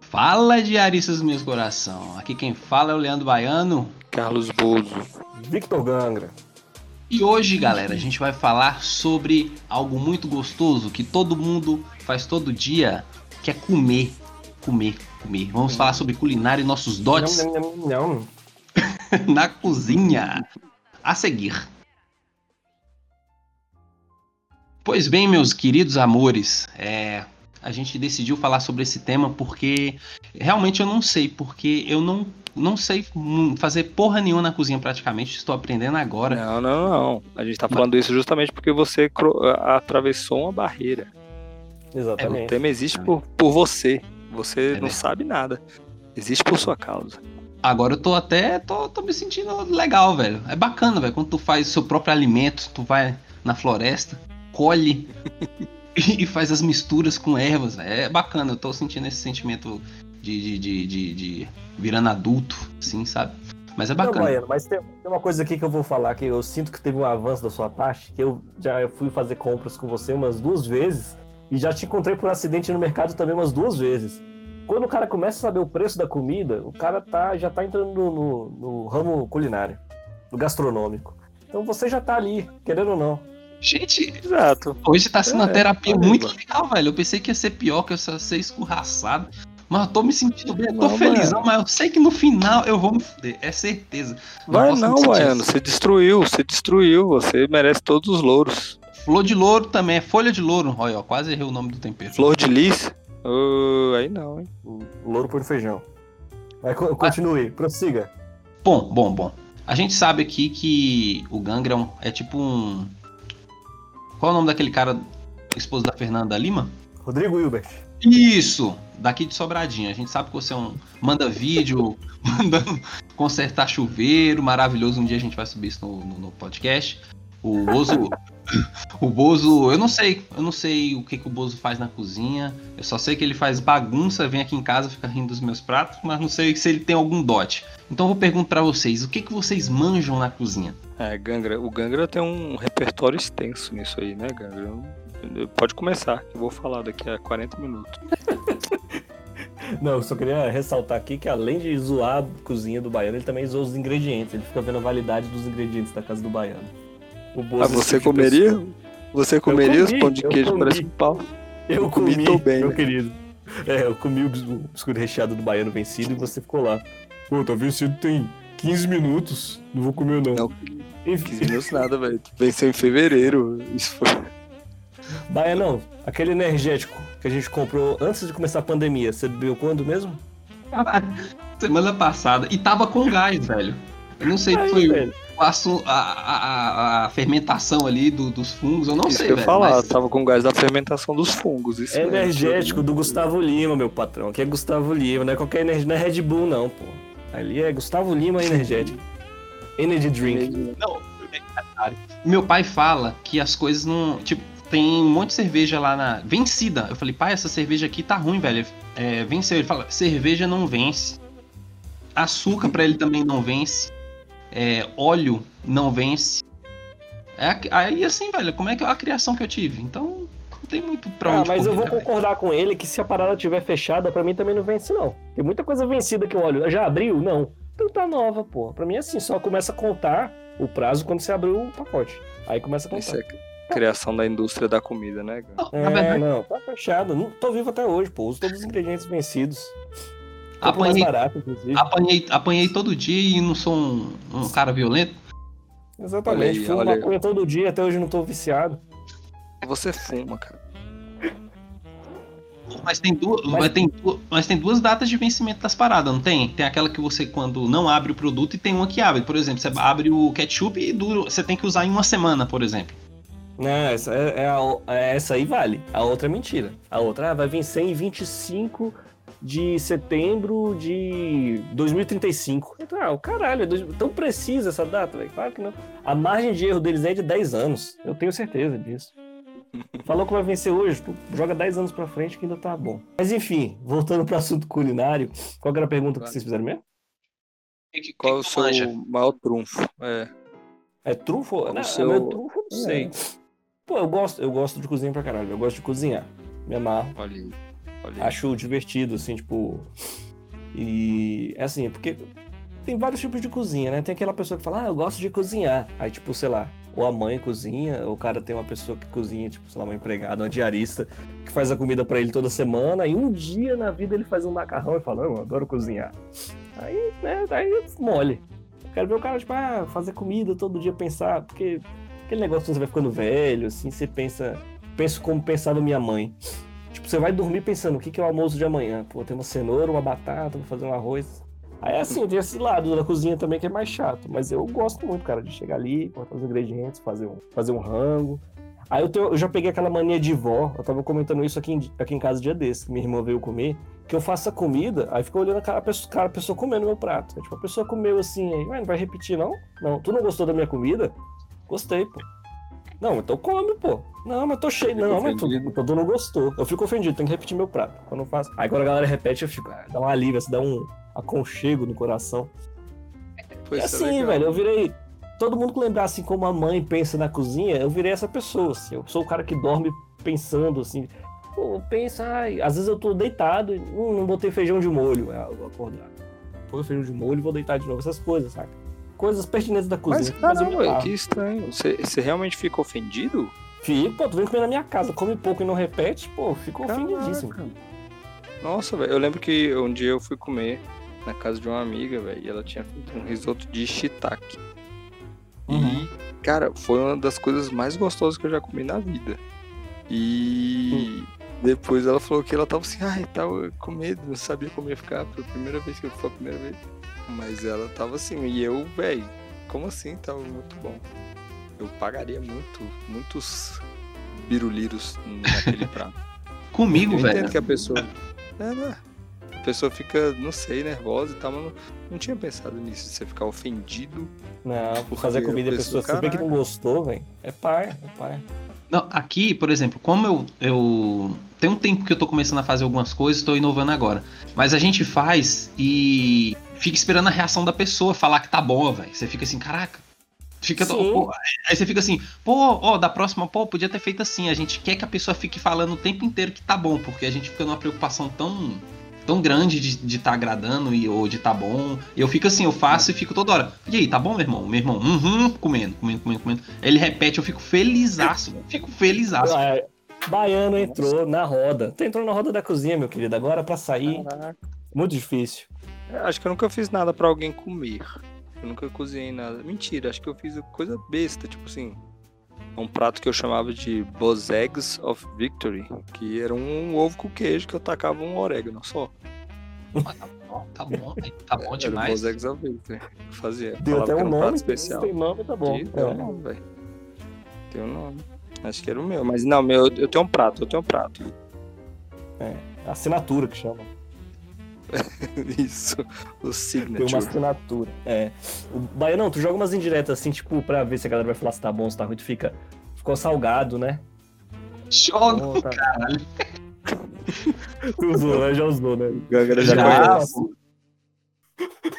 Fala diaristas meus coração. Aqui quem fala é o Leandro Baiano. Carlos Bozo. Victor Gangra. E hoje, galera, a gente vai falar sobre algo muito gostoso que todo mundo faz todo dia, que é comer. Comer, comer. Vamos falar sobre culinária e nossos dotes Não, não, não, não. na cozinha. A seguir. Pois bem, meus queridos amores, é, a gente decidiu falar sobre esse tema porque realmente eu não sei, porque eu não, não sei fazer porra nenhuma na cozinha praticamente, estou aprendendo agora. Não, não, não. A gente tá falando isso justamente porque você atravessou uma barreira. O Exatamente. tema existe por, por você. Você não verdade. sabe nada. Existe por sua causa. Agora eu tô até, tô, tô me sentindo legal, velho. É bacana, velho, quando tu faz seu próprio alimento, tu vai na floresta, colhe e faz as misturas com ervas, velho. É bacana, eu tô sentindo esse sentimento de, de, de, de, de virando adulto, assim, sabe? Mas é Não, bacana. Baiano, mas tem, tem uma coisa aqui que eu vou falar que eu sinto que teve um avanço da sua parte, que eu já fui fazer compras com você umas duas vezes e já te encontrei por acidente no mercado também umas duas vezes. Quando o cara começa a saber o preço da comida, o cara tá, já tá entrando no, no- no ramo culinário, no gastronômico. Então você já tá ali, querendo ou não. Gente, Exato. hoje tá sendo uma É, terapia caramba. muito legal, velho. Eu pensei que ia ser pior, que eu ia ser escorraçado. Mas eu tô me sentindo bem, eu tô Não, felizão, mas eu sei que no final eu vou me fuder, é certeza. Vai não, Baiano. Você destruiu, você destruiu. Você merece todos os louros. Flor de louro também, é folha de louro. Olha, ó, quase errei o nome do tempero. Flor de lis? Ô, aí não, hein? Louro por feijão. Co- continue, prossiga. Bom, bom, bom. A gente sabe aqui que o Gangra é, um- é tipo um. Qual é o nome daquele cara, esposo da Fernanda Lima? Rodrigo Hilbert. Isso! Daqui de Sobradinha. A gente sabe que você é um. Manda vídeo, mandando consertar chuveiro, maravilhoso. Um dia a gente vai subir isso no, no- no podcast. O Bozo. o Bozo. Eu não sei. Eu não sei o que, que o Bozo faz na cozinha. Eu só sei que ele faz bagunça, vem aqui em casa, fica rindo dos meus pratos, mas não sei se ele tem algum dote. Então eu vou perguntar pra vocês: o que, que vocês manjam na cozinha? É, Gangra, o Gangra tem um repertório extenso nisso aí, né, Gangra? Eu- Pode começar, que eu vou falar daqui a 40 minutos. Não, eu só queria ressaltar aqui que além de zoar a cozinha do baiano, ele também zoa os ingredientes. Ele fica vendo a validade dos ingredientes da casa do baiano. O Bozo Ah, você comeria? pessoa. Você comeria os comi, pão de queijo comi. parece um pau? Eu Eu comi, comi, tô bem, meu né? querido. É, eu comi o biscoito recheado do baiano vencido e você ficou lá. Pô, tá vencido tem 15 minutos. Não vou comer não. Não, Enfim, 15 minutos nada, velho. Venceu em fevereiro. Isso foi. Baianão, aquele energético que a gente comprou antes de começar a pandemia, você bebeu quando mesmo? Semana passada. E tava com gás, velho. Eu não sei se Aí, foi velho. a, a, a- fermentação ali do- dos fungos, eu não isso sei, que eu ia velho. falar. mas- Tava com gás da fermentação dos fungos. Isso É mesmo. energético do Gustavo Lima, meu patrão. Aqui é Gustavo Lima, não é qualquer energia, não é Red Bull, não, pô. Ali é Gustavo Lima energético. Energy drink. Não, meu pai fala que as coisas não. Tipo, tem um monte de cerveja lá na. Vencida. Eu falei, pai, essa cerveja aqui tá ruim, velho. É, venceu. Ele fala, cerveja não vence. Açúcar pra ele também não vence. É, óleo não vence. É, aí assim, velho, como é que é a criação que eu tive? Então, não tem muito pra Ah, onde mas eu correr, vou né, velho? concordar com ele que se a parada tiver fechada, pra mim também não vence, não. Tem muita coisa vencida que eu olho. Já abriu? Não. Então tá nova, pô. Pra mim é assim, só começa a contar o prazo quando você abriu o pacote. Aí começa a contar. Isso é criação da indústria da comida, né, cara? Não, É, não, tá fechado. Não, tô vivo até hoje, pô. Uso todos os ingredientes vencidos. Apanhei, barato, inclusive. apanhei, apanhei todo dia e não sou um, um cara violento. Exatamente. Fumo maconha todo dia, até hoje não tô viciado. Você fuma, cara. Mas tem, duas, Mas- mas... tem, du- mas tem duas datas de vencimento das paradas, não tem? Tem aquela que você, quando não abre o produto, e tem uma que abre. Por exemplo, você abre o ketchup e dura, você tem que usar em uma semana, por exemplo. Não, essa, é, é a- é essa aí vale. A outra é mentira. A outra ah, vai vencer em 25 de setembro de 2035. Então, ah, o caralho, é dois- tão precisa essa data, velho. Claro que não. A margem de erro deles é de 10 anos. Eu tenho certeza disso. Falou que vai vencer hoje, pô, joga 10 anos pra frente que ainda tá bom. Mas enfim, voltando pro assunto culinário, qual que era a pergunta que vocês fizeram mesmo? Que- que- Qual é o que tu seu manja? maior trunfo? É. É trunfo? Não, o seu- meu trunfo eu não É. sei. Pô, eu gosto, eu gosto de cozinhar pra caralho. Eu gosto de cozinhar. Me amarro. Olha aí. Olha aí. Acho divertido, assim, tipo. E é assim, porque tem vários tipos de cozinha, né? Tem aquela pessoa que fala, ah, eu gosto de cozinhar. Aí, tipo, sei lá, ou a mãe cozinha, ou o cara tem uma pessoa que cozinha, tipo, sei lá, uma empregada, uma diarista, que faz a comida pra ele toda semana, e um dia na vida ele faz um macarrão e fala, eu adoro cozinhar. Aí, né, aí mole. Quero ver o cara, tipo, ah, fazer comida todo dia, pensar, porque aquele negócio que você vai ficando velho, assim, você pensa, penso como pensava minha mãe. Tipo, você vai dormir pensando, o que, que é o almoço de amanhã? Pô, tem uma cenoura, uma batata, vou fazer um arroz. Aí assim, tem esse lado da cozinha também que é mais chato. Mas eu gosto muito, cara, de chegar ali, cortar os ingredientes, fazer um, fazer um rango. Aí eu, tenho- eu já peguei aquela mania de vó, eu tava comentando isso aqui em, aqui em casa dia desse, que minha irmã veio comer, que eu faço a comida, aí fica olhando a cara, a pessoa, cara, a pessoa comendo meu prato. Aí, tipo, a pessoa comeu assim, aí, "Ué, não vai repetir não? Não, tu não gostou da minha comida? Gostei, pô. Não, então come, pô. Não, mas tô cheio. Não, mas tu, tu não gostou. Eu fico ofendido, tem que repetir meu prato. Quando eu faço. Aí quando a galera repete, eu fico, ah, dá um alívio, assim, dá um aconchego no coração. Pô, É assim, velho, eu virei. Todo mundo que lembrar assim como a mãe pensa na cozinha, eu virei essa pessoa, assim. Eu sou o cara que dorme pensando, assim. Pô, pensa, ai, às vezes eu tô deitado e hum, não botei feijão de molho. Ah, eu vou acordar. O feijão de molho e vou deitar de novo. Essas coisas, saca? Coisas pertinentes da Mas cozinha. Mas caramba, amarro. que estranho. Você, você realmente fica ofendido? Fico, pô, tu vem comer na minha casa, come pouco e não repete, pô, fico ofendidíssimo. Caraca. Nossa, velho. Eu lembro que um dia eu fui comer na casa de uma amiga, velho, e ela tinha feito um risoto de shiitake. Uhum. E, cara, foi uma das coisas mais gostosas que eu já comi na vida. E depois ela falou que ela tava assim, ai, tava com medo, não sabia como ia ficar. Foi a primeira vez que eu foi a primeira vez. Mas ela tava assim, e eu, velho, como assim? Tava muito bom. Eu pagaria muito, muitos biruliros naquele prato. Comigo, Eu velho. que a pessoa. É, né? A pessoa fica, não sei, nervosa e tal, mas não, não tinha pensado nisso, de você ficar ofendido. Não, por fazer comida e a pessoa pessoa, saber que não gostou, velho. É pai, é pai. Não, aqui, por exemplo, como eu, eu. Tem um tempo que eu tô começando a fazer algumas coisas, tô inovando agora. Mas a gente faz e fica esperando a reação da pessoa falar que tá bom, velho. Você fica assim, caraca. Fica, pô, aí você fica assim, pô, ó, da próxima, pô, podia ter feito assim. A gente quer que a pessoa fique falando o tempo inteiro que tá bom, porque a gente fica numa preocupação tão tão grande de estar de tá agradando e, ou de tá bom. E eu fico assim, eu faço e fico toda hora. E aí, tá bom, meu irmão? Meu irmão, uhum, comendo, comendo, comendo, comendo. Ele repete, eu fico felizaço, fico felizaço. Ah, Baiano entrou na roda. Tu entrou na roda da cozinha, meu querido. Agora pra sair, Caraca. muito difícil. É, Acho que eu nunca fiz nada pra alguém comer. Eu nunca cozinhei nada. Mentira, acho que eu fiz coisa besta, tipo assim. Um prato que eu chamava de Boz Eggs of Victory, que era um ovo com queijo que eu tacava um orégano só. Mas tá bom, tá bom, tá bom Era demais. Eggs of Victory. Eu fazia. Deu até que um era prato nome. especial. Tem nome, tá bom. Um É. nome, velho. Tem um nome. Acho que era o meu. Mas não, meu, eu tenho um prato, eu tenho um prato. Assinatura que chama. Isso. O Tem uma signature. assinatura. É. O Baianão, tu joga umas indiretas assim, tipo, pra ver se a galera vai falar se tá bom, se tá ruim. Tu fica. Ficou salgado, né? Joga, Bom, tá. Tu usou, né? Já usou, né? Gangara já, Já. conhece.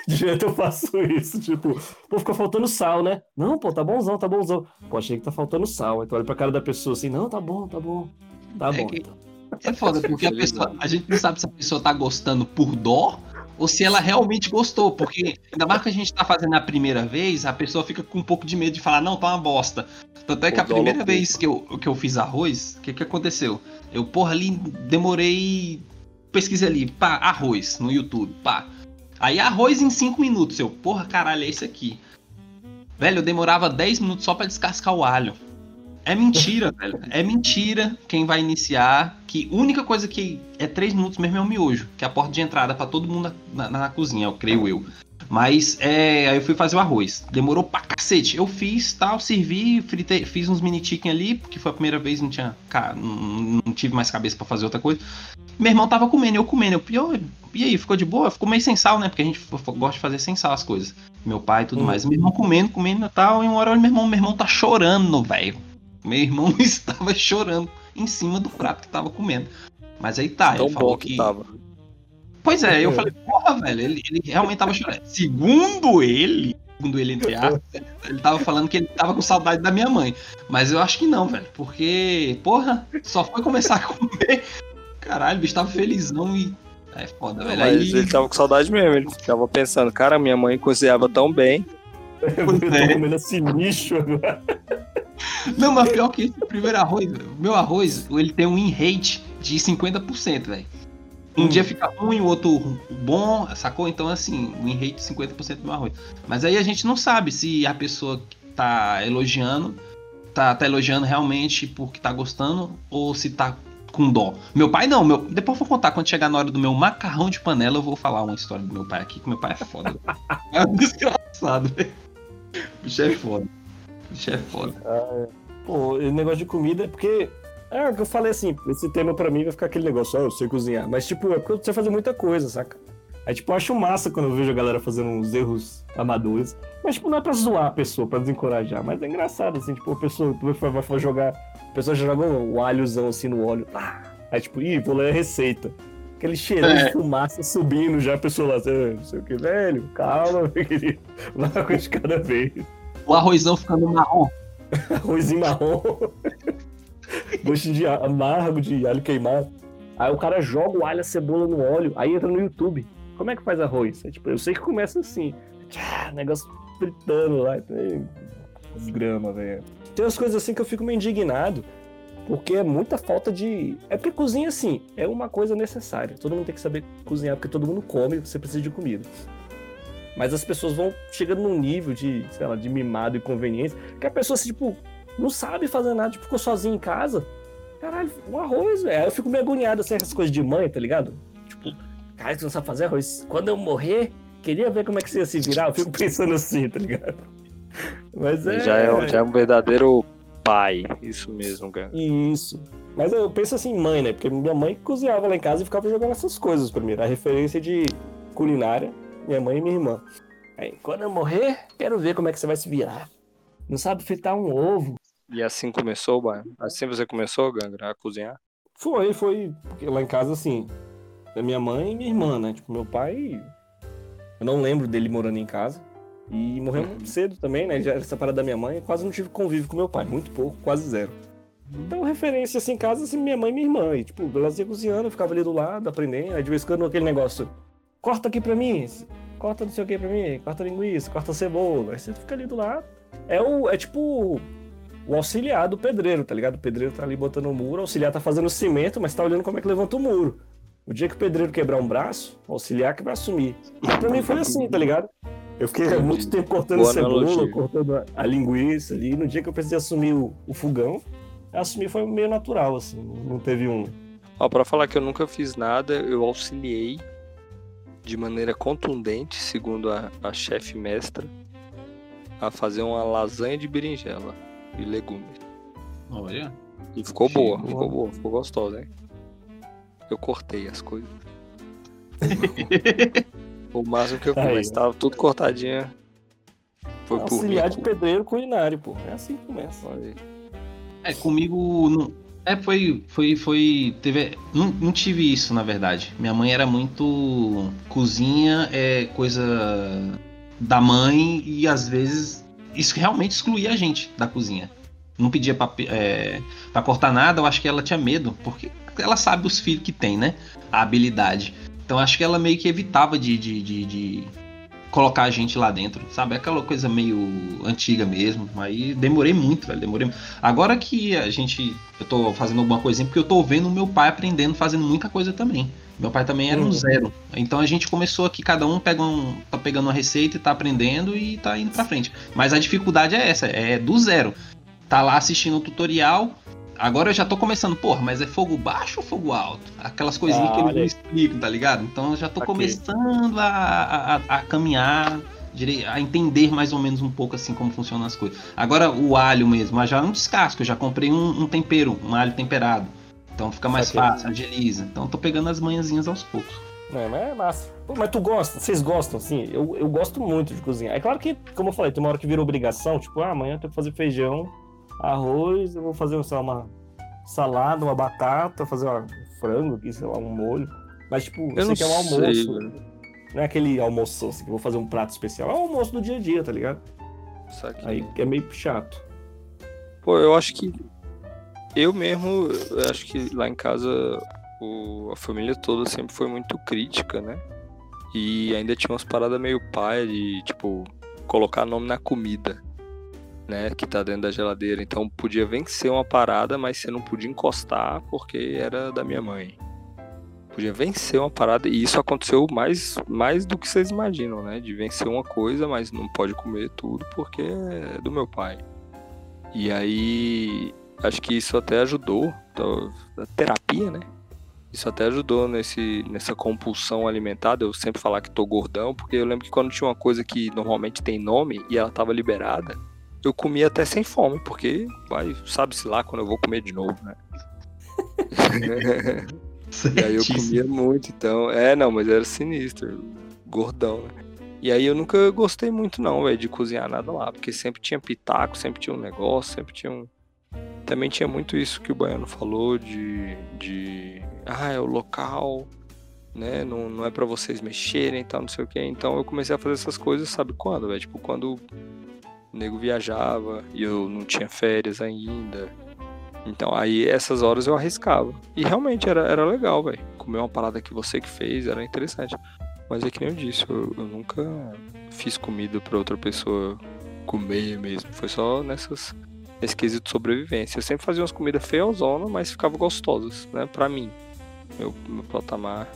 Direto eu faço isso, tipo, pô, ficou faltando sal, né? Não, pô, tá bonzão, tá bonzão. Pô, achei que tá faltando sal. Aí tu olha pra cara da pessoa assim, não, tá bom, tá bom. Tá É bom. que- então. É foda, porque a pessoa. A gente não sabe se a pessoa tá gostando por dó ou se ela realmente gostou. Porque ainda mais que a gente tá fazendo a primeira vez, a pessoa fica com um pouco de medo de falar, não, tá uma bosta. Tanto é que a primeira vez que eu, que eu fiz arroz, o que, que aconteceu? Eu, porra, ali demorei. Pesquisei ali, pá, arroz no YouTube, pá. Aí arroz em 5 minutos. Eu, porra, caralho, é isso aqui. Velho, eu demorava 10 minutos só pra descascar o alho. É mentira, velho. É mentira quem vai iniciar. Que a única coisa que é 3 minutos mesmo é o miojo, que é a porta de entrada pra todo mundo na, na- na cozinha, eu creio eu. Mas é, aí eu fui fazer o arroz. Demorou pra cacete. Eu fiz, tal, servi, fritei, fiz uns mini chicken ali, porque foi a primeira vez, não tinha. Não, não tive mais cabeça pra fazer outra coisa. Meu irmão tava comendo, eu comendo. Eu, eu, e aí, ficou de boa? Ficou meio sem sal, né? Porque a gente gosta de fazer sem sal as coisas. Meu pai e tudo Hum. mais. Meu irmão comendo, comendo e tal. E uma hora, meu irmão, meu irmão tá chorando, velho. Meu irmão estava chorando em cima do prato que tava comendo. Mas aí tá, Tão ele falou bom que tava. Pois é, eu É. falei, porra, velho, ele, ele realmente tava chorando. Segundo ele, segundo ele, entre aspas, ele tava falando que ele tava com saudade da minha mãe. Mas eu acho que não, velho, porque, porra, só foi começar a comer. Caralho, o bicho tava felizão e. É foda, velho. Mas Aí. ele tava com saudade mesmo. Ele ficava pensando, cara, minha mãe cozinhava tão bem. Eu tô é. comendo esse lixo agora. Não, mas pior que esse primeiro arroz, meu arroz, ele tem um in rate de 50%, velho. Um Hum. dia fica ruim, o outro bom, sacou? Então, assim, o in rate de 50% do meu arroz. Mas aí a gente não sabe se a pessoa que tá elogiando, tá, tá elogiando realmente porque tá gostando ou se tá com dó. Meu pai não, meu, depois eu vou contar, quando chegar na hora do meu macarrão de panela, eu vou falar uma história do meu pai aqui, que meu pai é foda. é um desgraçado, velho. O bicho é foda. O bicho é foda. Pô, o negócio de comida é porque. É o que eu falei assim, esse tema pra mim vai ficar aquele negócio, ó, eu sei cozinhar. Mas, tipo, é porque eu sei fazer muita coisa, saca? Aí, tipo, eu acho massa quando eu vejo a galera fazendo uns erros amadores. Mas, tipo, não é pra zoar a pessoa, pra desencorajar. Mas é engraçado, assim, tipo, a pessoa vai, vai, vai jogar. A pessoa já joga um alhozão assim no óleo. Ah, aí, tipo, ih, vou ler a receita. Aquele cheirão É. de fumaça subindo já, a pessoa lá, "Ah, não sei o que, velho, calma, meu querido. Uma coisa de cada vez. O arrozão ficando marrom. arrozinho marrom, gosto de amargo, de alho queimado. Aí o cara joga o alho, a cebola no óleo, aí entra no YouTube. Como é que faz arroz? É, tipo, eu sei que começa assim, tchá, negócio fritando lá, tem grama, velho. Tem umas coisas assim que eu fico meio indignado, porque é muita falta de... É porque cozinha, assim, é uma coisa necessária. Todo mundo tem que saber cozinhar, porque todo mundo come, você precisa de comida. Mas as pessoas vão chegando num nível de, sei lá, de mimado e conveniência, que a pessoa, assim, tipo, não sabe fazer nada, tipo, ficou sozinha em casa. Caralho, um arroz, velho. Eu fico meio agoniado, assim, essas coisas de mãe, tá ligado? Tipo, cara, você não sabe fazer arroz. Quando eu morrer, queria ver como é que você ia se virar. Eu fico pensando assim, tá ligado? Mas é. Já, é, um- já é um verdadeiro pai. Isso mesmo, cara. Isso. Mas eu penso assim, mãe, né? Porque minha mãe cozinhava lá em casa e ficava jogando essas coisas primeiro. A referência de culinária, minha mãe e minha irmã. Aí, quando eu morrer, quero ver como é que você vai se virar. Não sabe fritar um ovo. E assim começou, Bai? Assim você começou, Gangra, a cozinhar? Foi, foi. Porque lá em casa, assim, é minha mãe e minha irmã, né? Tipo, meu pai. Eu não lembro dele morando em casa. E morreu muito cedo também, né? Já era separado da minha mãe. eu Quase não tive convívio com meu pai. Muito pouco, quase zero. Então, referência assim em casa, assim, minha mãe e minha irmã. E, tipo, elas iam cozinhando, eu ficava ali do lado, aprendendo. Aí de vez em quando aquele negócio. Corta aqui pra mim, corta não sei o que pra mim, corta linguiça, corta cebola. Aí você fica ali do lado. É, o, é tipo o auxiliar do pedreiro, tá ligado? O pedreiro tá ali botando o muro, o auxiliar tá fazendo cimento, mas tá olhando como é que levanta o muro. O dia que o pedreiro quebrar um braço, o auxiliar que vai assumir. E pra mim foi assim, tá ligado? Eu fiquei muito tempo cortando Boa cebola, analogia. cortando a, a linguiça ali. No dia que eu precisei assumir o, o fogão, assumir foi meio natural, assim. Não teve um. Ó, pra falar que eu nunca fiz nada, eu auxiliei de maneira contundente, segundo a, a chefe mestra, a fazer uma lasanha de berinjela e legumes. Olha. E ficou Achei boa, boa. ficou boa, ficou gostosa, hein? Eu cortei as coisas. O máximo que eu fiz, Aí, mas ó. tava tudo cortadinha. Foi por mim. auxiliar de pedreiro culinário, pô. É assim que começa. Olha aí. É, comigo não. É, foi. Foi. foi teve, não, não tive isso, na verdade. Minha mãe era muito. Cozinha é coisa da mãe e às vezes isso realmente excluía a gente da cozinha. Não pedia pe- é, pra cortar nada, eu acho que ela tinha medo, porque ela sabe os filhos que tem, né? A habilidade. Então acho que ela meio que evitava de, de, de, de colocar a gente lá dentro, sabe? Aquela coisa meio antiga mesmo. Aí demorei muito, velho. Demorei. Agora que a gente. Eu tô fazendo alguma coisinha, porque eu tô vendo meu pai aprendendo, fazendo muita coisa também. Meu pai também era um Uhum. zero. Então a gente começou aqui, cada um pega um. tá pegando uma receita e tá aprendendo e tá indo pra frente. Mas a dificuldade é essa, é do zero. Tá lá assistindo o tutorial. Agora eu já tô começando, porra, mas é fogo baixo ou fogo alto? Aquelas coisinhas Ah, que eles não explicam, tá ligado? Então eu já tô começando a, a, a- caminhar, direi- a entender mais ou menos um pouco assim como funcionam as coisas. Agora o alho mesmo, eu já não descasco, eu já comprei um, um tempero, um alho temperado. Então fica mais fácil, agiliza. Então eu tô pegando as manhãzinhas aos poucos. É, mas é massa. Pô, mas tu gosta? Vocês gostam, assim? Eu, eu gosto muito de cozinhar. É claro que, como eu falei, tem uma hora que vira obrigação, tipo, ah, amanhã eu tenho que fazer feijão, arroz, eu vou fazer, sei lá, uma salada, uma batata, fazer um frango aqui, sei lá, um molho. Mas, tipo, Eu você não quer um sei, almoço. velho. Não é aquele almoço assim, que eu vou fazer um prato especial. É o almoço do dia a dia, tá ligado? Saquei. Aí é meio chato. Pô, eu acho que. Eu mesmo, eu acho que lá em casa o, a família toda sempre foi muito crítica, né? E ainda tinha umas paradas meio pai de, tipo, colocar nome na comida, né? Que tá dentro da geladeira. Então podia vencer uma parada, mas você não podia encostar porque era da minha mãe. Podia vencer uma parada, e isso aconteceu mais, mais do que vocês imaginam, né? De vencer uma coisa, mas não pode comer tudo porque é do meu pai. E aí, acho que isso até ajudou, a terapia, né? Isso até ajudou nesse, nessa compulsão alimentar, eu sempre falar que tô gordão, porque eu lembro que quando tinha uma coisa que normalmente tem nome e ela tava liberada, eu comia até sem fome, porque vai, sabe-se lá quando eu vou comer de novo, né? e aí eu comia muito, então. É, não, mas era sinistro, gordão, né? E aí eu nunca gostei muito, não, velho, de cozinhar nada lá, porque sempre tinha pitaco, sempre tinha um negócio, sempre tinha um. Também tinha muito isso que o Baiano falou de. de ah, é o local, né? Não, não é para vocês mexerem e tal, não sei o que. Então eu comecei a fazer essas coisas, sabe quando, velho? Tipo, quando o nego viajava e eu não tinha férias ainda. Então aí essas horas eu arriscava. E realmente era, era legal, velho. Comer uma parada que você que fez era interessante. Mas é que nem eu disse, eu, eu nunca fiz comida para outra pessoa comer mesmo. Foi só nessas nesse quesito de sobrevivência. Eu sempre fazia umas comidas feiosona, mas ficavam gostosas, né? Pra mim. Meu, meu patamar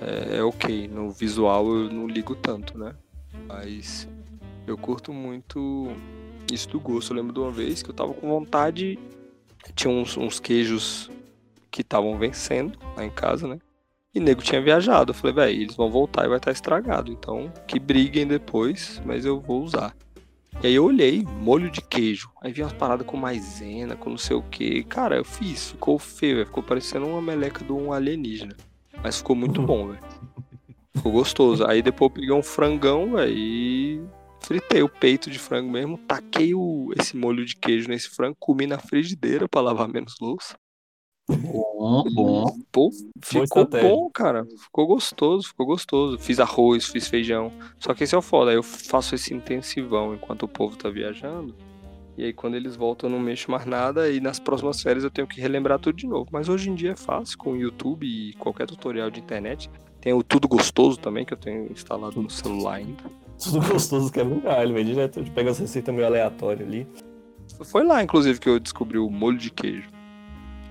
é, é ok. No visual eu não ligo tanto, né? Mas eu curto muito isso do gosto. Eu lembro de uma vez que eu tava com vontade. Tinha uns, uns queijos que estavam vencendo lá em casa, né? E nego tinha viajado. Eu falei, velho, eles vão voltar e vai estar tá estragado. Então, que briguem depois, mas eu vou usar. E aí eu olhei, molho de queijo. Aí vi umas paradas com maisena, com não sei o que. Cara, eu fiz, ficou feio, véio. ficou parecendo uma meleca de um alienígena. Mas ficou muito bom, velho. Ficou gostoso. Aí depois eu peguei um frangão, velho, e fritei o peito de frango mesmo, taquei o, esse molho de queijo nesse frango, comi na frigideira para lavar menos louça. Bom, bom. Pô, ficou bom, cara. Ficou gostoso, ficou gostoso. Fiz arroz, fiz feijão. Só que esse é o foda. Aí eu faço esse intensivão enquanto o povo tá viajando. E aí quando eles voltam eu não mexo mais nada. E nas próximas férias eu tenho que relembrar tudo de novo. Mas hoje em dia é fácil com o YouTube e qualquer tutorial de internet. Tem o Tudo Gostoso também, que eu tenho instalado no celular ainda. Tudo gostoso que é um galho, velho. Direto de pega as receitas meio aleatórias ali. Foi lá, inclusive, que eu descobri o molho de queijo.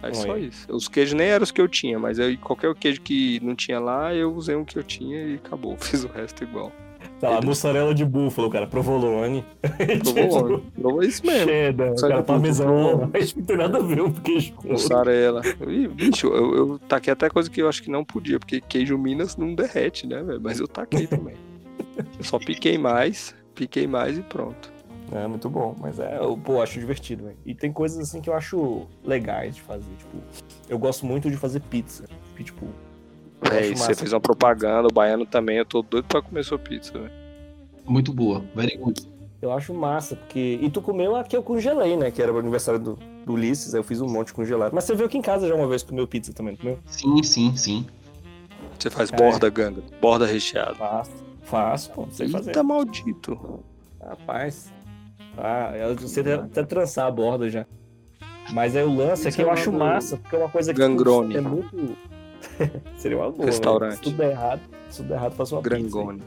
É só isso. Os queijos nem eram os que eu tinha, mas eu, qualquer queijo que não tinha lá, eu usei um que eu tinha e acabou. Fiz o resto igual. Tá lá, mussarela de búfalo, cara, provolone. Provolone. Provou isso mesmo. Cheddar, cara, parmesão. Mas não tem nada a ver com queijo. Mussarela. Ih, bicho, eu, eu taquei até coisa que eu acho que não podia, porque queijo Minas não derrete, né, velho? Mas eu taquei também. Eu só piquei mais, piquei mais e pronto. É muito bom, mas é, eu pô, acho divertido, velho. E tem coisas assim que eu acho legais de fazer, tipo, eu gosto muito de fazer pizza. Tipo, é, e você fez uma propaganda, o baiano também, eu tô doido pra comer sua pizza, velho. Muito boa, very good. Eu acho massa, porque. E tu comeu a que eu congelei, né? Que era o aniversário do, do Ulisses, aí eu fiz um monte congelado. Mas você veio aqui em casa já uma vez comeu pizza também, comeu? Sim, sim, sim. Você faz borda, ganga, borda recheada. Faço, faço, pô, sei Eita, fazer. Tá maldito. Rapaz. Ah, eu sei até, até trançar a borda já. Mas aí o lance é que eu acho massa, porque é uma coisa que Gangrone. é muito. Seria uma boa. Restaurante. Né? Se tudo der errado, se tudo der errado, faço uma Grangone.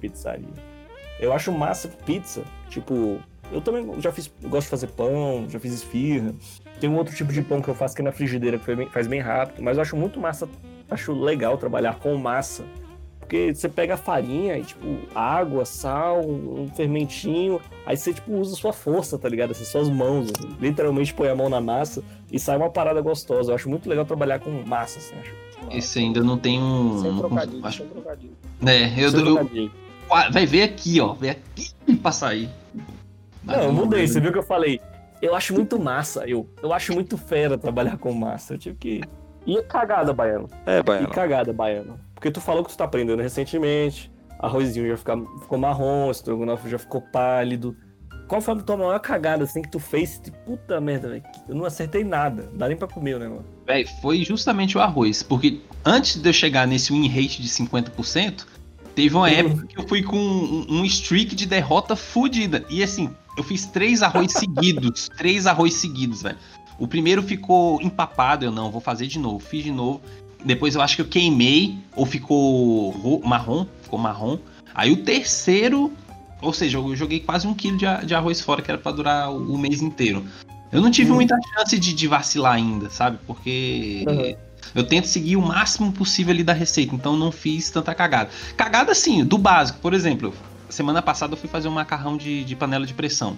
pizza. aí. Pizzaria. Eu acho massa pizza. Tipo, eu também já fiz. Gosto de fazer pão, já fiz esfirra. Tem um outro tipo de pão que eu faço que é na frigideira, que faz bem, faz bem rápido. Mas eu acho muito massa. Acho legal trabalhar com massa. Porque você pega a farinha e, tipo, água, sal, um fermentinho, aí você, tipo, usa sua força, tá ligado? Assim, suas mãos, assim, literalmente põe a mão na massa e sai uma parada gostosa. Eu acho muito legal trabalhar com massa, assim, acho. Esse ainda não tem um. Sem trocadilho, acho- sem trocadilho. É, eu, Sem eu, trocadilho. vai ver aqui, ó. Vem aqui pra sair. Mas Não, eu mudei, você viu que eu falei? Eu acho muito massa, eu. Eu acho muito fera trabalhar com massa. Eu tive que. E cagada, baiano. É, E baiano. cagada, baiano. Porque tu falou que tu tá aprendendo recentemente, arrozinho já fica, ficou marrom, estrogonofe já ficou pálido. Qual foi a tua maior cagada, assim, que tu fez? Tipo, Puta merda, velho. Eu não acertei nada. Não dá nem pra comer o negócio. Véi, foi justamente o arroz. Porque antes de eu chegar nesse win rate de 50%, teve uma época que eu fui com um, um streak de derrota fudida. E assim, eu fiz três arroz seguidos. Três arroz seguidos, velho. O primeiro ficou empapado, eu não, vou fazer de novo. Fiz de novo. Depois eu acho que eu queimei, ou ficou ro- marrom, ficou marrom. Aí o terceiro, ou seja, eu joguei quase um quilo de, de arroz fora, que era pra durar o, o mês inteiro. Eu não tive Hum. muita chance de, de vacilar ainda, sabe? Porque Uhum. eu tento seguir o máximo possível ali da receita, então eu não fiz tanta cagada. Cagada assim, do básico, por exemplo, semana passada eu fui fazer um macarrão de, de panela de pressão.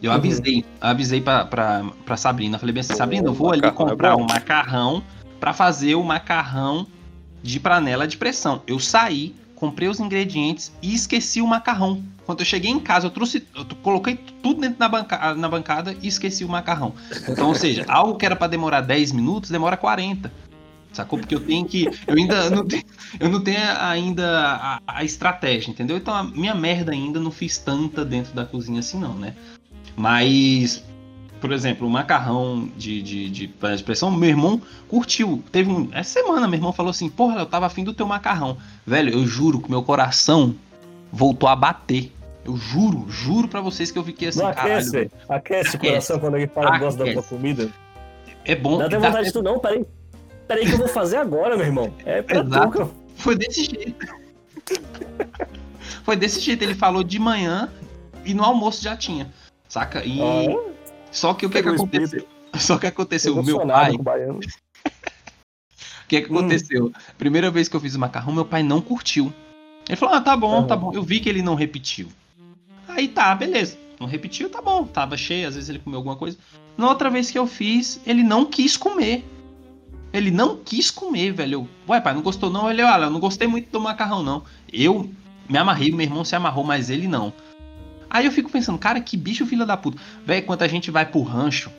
Eu Uhum. avisei, avisei pra, pra, pra Sabrina, falei bem assim, Sabrina, eu vou ali é comprar bom. um macarrão pra fazer o macarrão de panela de pressão. Eu saí, comprei os ingredientes e esqueci o macarrão. Quando eu cheguei em casa, eu trouxe, eu coloquei tudo dentro da, banca, na bancada e esqueci o macarrão. Então, ou seja, algo que era pra demorar 10 minutos, demora 40. Sacou? Porque eu tenho que. Eu ainda não tenho, eu não tenho ainda a, a estratégia, entendeu? Então a minha merda ainda não fiz tanta dentro da cozinha assim, não, né? Mas, por exemplo, o macarrão de, de, de panela de pressão, meu irmão curtiu. Teve um. Essa semana, meu irmão falou assim: Porra, eu tava afim do teu macarrão. Velho, eu juro que meu coração voltou a bater. Eu juro, juro pra vocês que eu fiquei assim, Não caralho. aquece, aquece o Aquece. coração quando alguém fala que gosta da tua Aquece. comida. É bom. Não dá dá- vontade de tu não, peraí. Peraí que eu vou fazer agora, meu irmão. É pra Exato. tu. Foi desse jeito. Foi desse jeito. Ele falou de manhã e no almoço já tinha. Saca? E. Ah, Só que o que, que pegou aconteceu? Só que aconteceu. O meu pai. o baiano. O que, que Hum. aconteceu? Primeira vez que eu fiz o macarrão, meu pai não curtiu. Ele falou: Ah, tá bom, Uhum. tá bom. Eu vi que ele não repetiu. Aí tá, beleza. Não repetiu, tá bom. Tava cheio, às vezes ele comeu alguma coisa. Na outra vez que eu fiz, ele não quis comer. Ele não quis comer, velho. Eu, Ué, pai, não gostou não? Ele, olha, eu não gostei muito do macarrão, não. Eu me amarrei, meu irmão se amarrou, mas ele não. Aí eu fico pensando, cara, que bicho filha da puta. Velho, quando a gente vai pro rancho,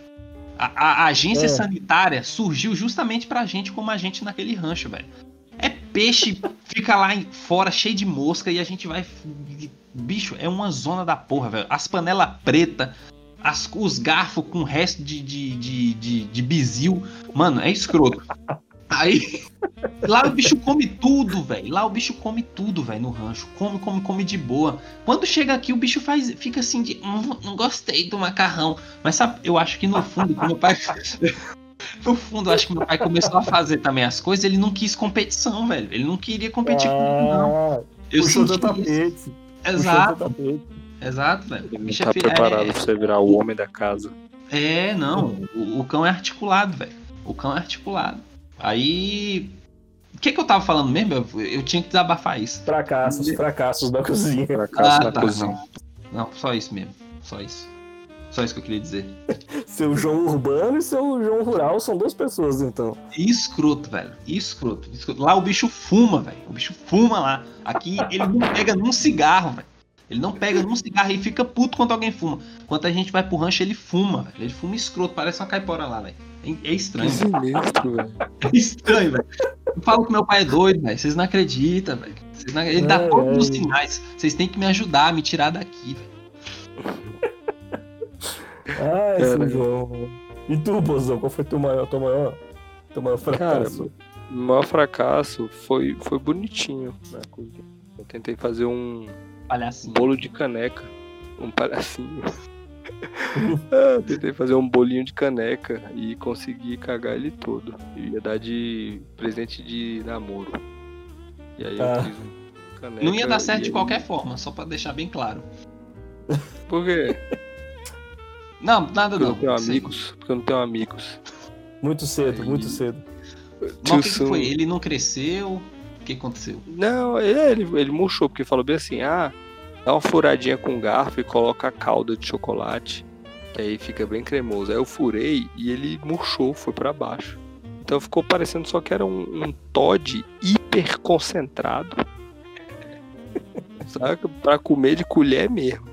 a, a- a agência É. sanitária surgiu justamente pra gente como agente naquele rancho, velho. É peixe, fica lá em- fora cheio de mosca e a gente vai. Bicho, é uma zona da porra, velho. As panelas preta, as, os garfos com resto de, de, de, de, de bizil. Mano, é escroto. Aí. Lá o bicho come tudo, velho. Lá o bicho come tudo, velho, no rancho. Come, come, come de boa. Quando chega aqui, o bicho faz, fica assim de. "Hum, não gostei do macarrão. Mas sabe, eu acho que no fundo, que meu pai. No fundo, eu acho que meu pai começou a fazer também as coisas, ele não quis competição, velho. Ele não queria competir comigo, não. Ah, Eu puxou senti isso. tapete. Exato, tapete. exato, velho. Ele não é tá fi- preparado é- pra você virar o homem da casa. É, não. O, o cão é articulado, velho. O cão é articulado. Aí. O que, que eu tava falando mesmo? Eu, eu tinha que desabafar isso. Fracassos, fracassos da cozinha. Fracasso Ah, na tá, cozinha. Não. não, só isso mesmo. Só isso. Só isso que eu queria dizer. Seu João Urbano e seu João Rural são duas pessoas, então. Escroto, velho. Escroto, escroto. Lá o bicho fuma, velho. O bicho fuma lá. Aqui ele não pega num cigarro, velho. Ele não pega num cigarro e fica puto quando alguém fuma. Quando a gente vai pro rancho, ele fuma, velho. Ele fuma escroto, parece uma caipora lá, velho. É, é Que estranho, velho. sinistro, velho. É estranho, velho. Eu falo que meu pai é doido, velho. Vocês não acreditam, velho. Não- Ele dá É, todos os é. sinais. Vocês têm que me ajudar, me tirar daqui, velho. Ah, esse Cara. João. E tu, Bozão, qual foi teu maior, teu maior, teu maior fracasso? O maior fracasso foi, foi bonitinho na cozinha. Eu tentei fazer um Palhacinho. bolo de caneca. Um palhacinho. Ah, eu tentei fazer um bolinho de caneca e consegui cagar ele todo. Eu ia dar de presente de namoro. E aí Ah. eu fiz um caneca. Não ia dar certo de aí- qualquer forma, só pra deixar bem claro. Por quê? Não, nada Porque eu não. não tenho amigos. Porque eu não tenho amigos. Muito cedo, Aí. muito cedo. Mas o que, que foi? Ele não cresceu? O que aconteceu? Não, ele, ele, ele murchou, porque falou bem assim, ah, dá uma furadinha com garfo e coloca a calda de chocolate, que aí fica bem cremoso. Aí eu furei e ele murchou, foi pra baixo. Então ficou parecendo só que era um, um Todd hiper concentrado. Saca? Pra comer de colher mesmo.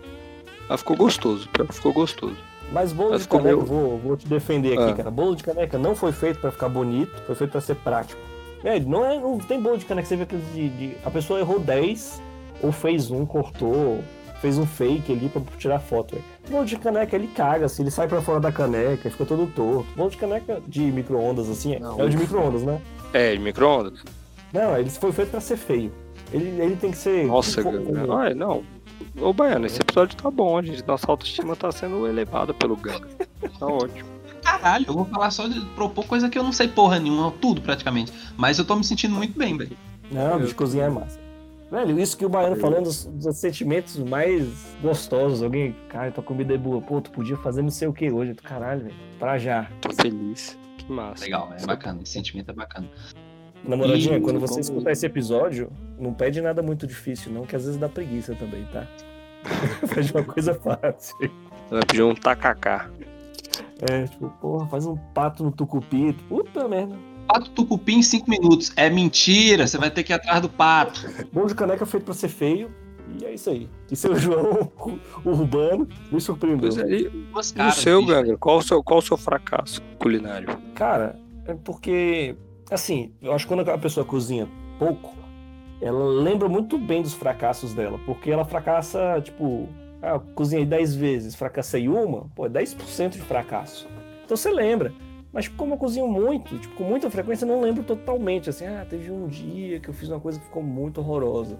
Mas ficou gostoso, ficou gostoso. Mas bolo Mas de caneca, comeu- vou, vou te defender aqui, Ah. cara. Bolo de caneca não foi feito pra ficar bonito, foi feito pra ser prático. É, não, é, não tem bolo de caneca, você vê aqueles de, de- A pessoa errou 10, ou fez um, cortou, fez um fake ali pra tirar foto. velho. Bolo de caneca, ele caga, assim, ele sai pra fora da caneca, fica todo torto. Bolo de caneca de micro-ondas, assim, é, Não. é o de micro-ondas, né? É, de micro-ondas? Não, ele foi feito pra ser feio. Ele, ele tem que ser. Nossa, tipo, Ganga. Ai, não. Ô, Baiano, esse episódio tá bom, gente. Nossa autoestima tá sendo elevada pelo Ganga. Tá ótimo. Caralho. Eu vou falar só de propor coisa que eu não sei porra nenhuma, tudo praticamente. Mas eu tô me sentindo muito bem, velho. Não, bicho, cozinhar é massa. Velho, isso que o Baiano falando dos, dos sentimentos mais gostosos. Alguém, cara, tua comida é boa. Pô, tu podia fazer não sei o que hoje. Caralho, velho. Pra já. Tô feliz. Que massa. Legal, é bacana. Esse sentimento é bacana. Namoradinha, E- quando você como- escutar esse episódio, não pede nada muito difícil, não, que às vezes dá preguiça também, tá? Faz uma coisa fácil. Vai pedir um tacacá. É, tipo, porra, faz um pato no tucupi. Puta merda. Pato tucupi em 5 minutos. É mentira, você vai ter que ir atrás do pato. Bom de caneca feito pra ser feio. E é isso aí. E seu João o Urbano me surpreendeu. Pois é, e, Duas e o caras. seu. Ganga? Qual o seu, qual o seu fracasso culinário? Cara, é porque, assim, eu acho que quando a pessoa cozinha pouco, ela lembra muito bem dos fracassos dela, porque ela fracassa, tipo, ah, eu cozinhei 10 vezes, fracassei uma, pô, é 10% de fracasso. Então você lembra. Mas como eu cozinho muito, tipo, com muita frequência, eu não lembro totalmente, assim, ah, teve um dia que eu fiz uma coisa que ficou muito horrorosa.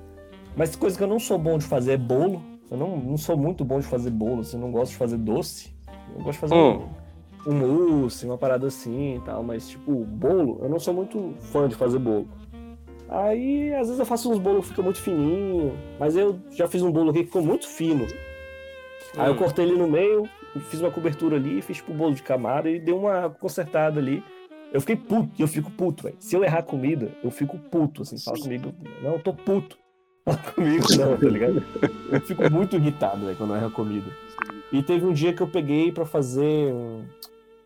Mas coisa que eu não sou bom de fazer é bolo. Eu não, não sou muito bom de fazer bolo, assim, eu não gosto de fazer doce. Eu gosto de fazer Hum. um, um mousse, uma parada assim e tal, mas tipo, bolo, eu não sou muito fã de fazer bolo. Aí, às vezes eu faço uns bolos que ficam muito fininho, mas eu já fiz um bolo aqui que ficou muito fino. Aí eu Hum. cortei ele no meio, fiz uma cobertura ali, fiz tipo bolo de camada e dei uma consertada ali. Eu fiquei puto, eu fico puto, velho. Se eu errar comida, eu fico puto, assim, fala comigo, não, eu tô puto. Fala comigo, não, tá ligado? Eu fico muito irritado, velho, quando eu erro a comida. E teve um dia que eu peguei pra fazer.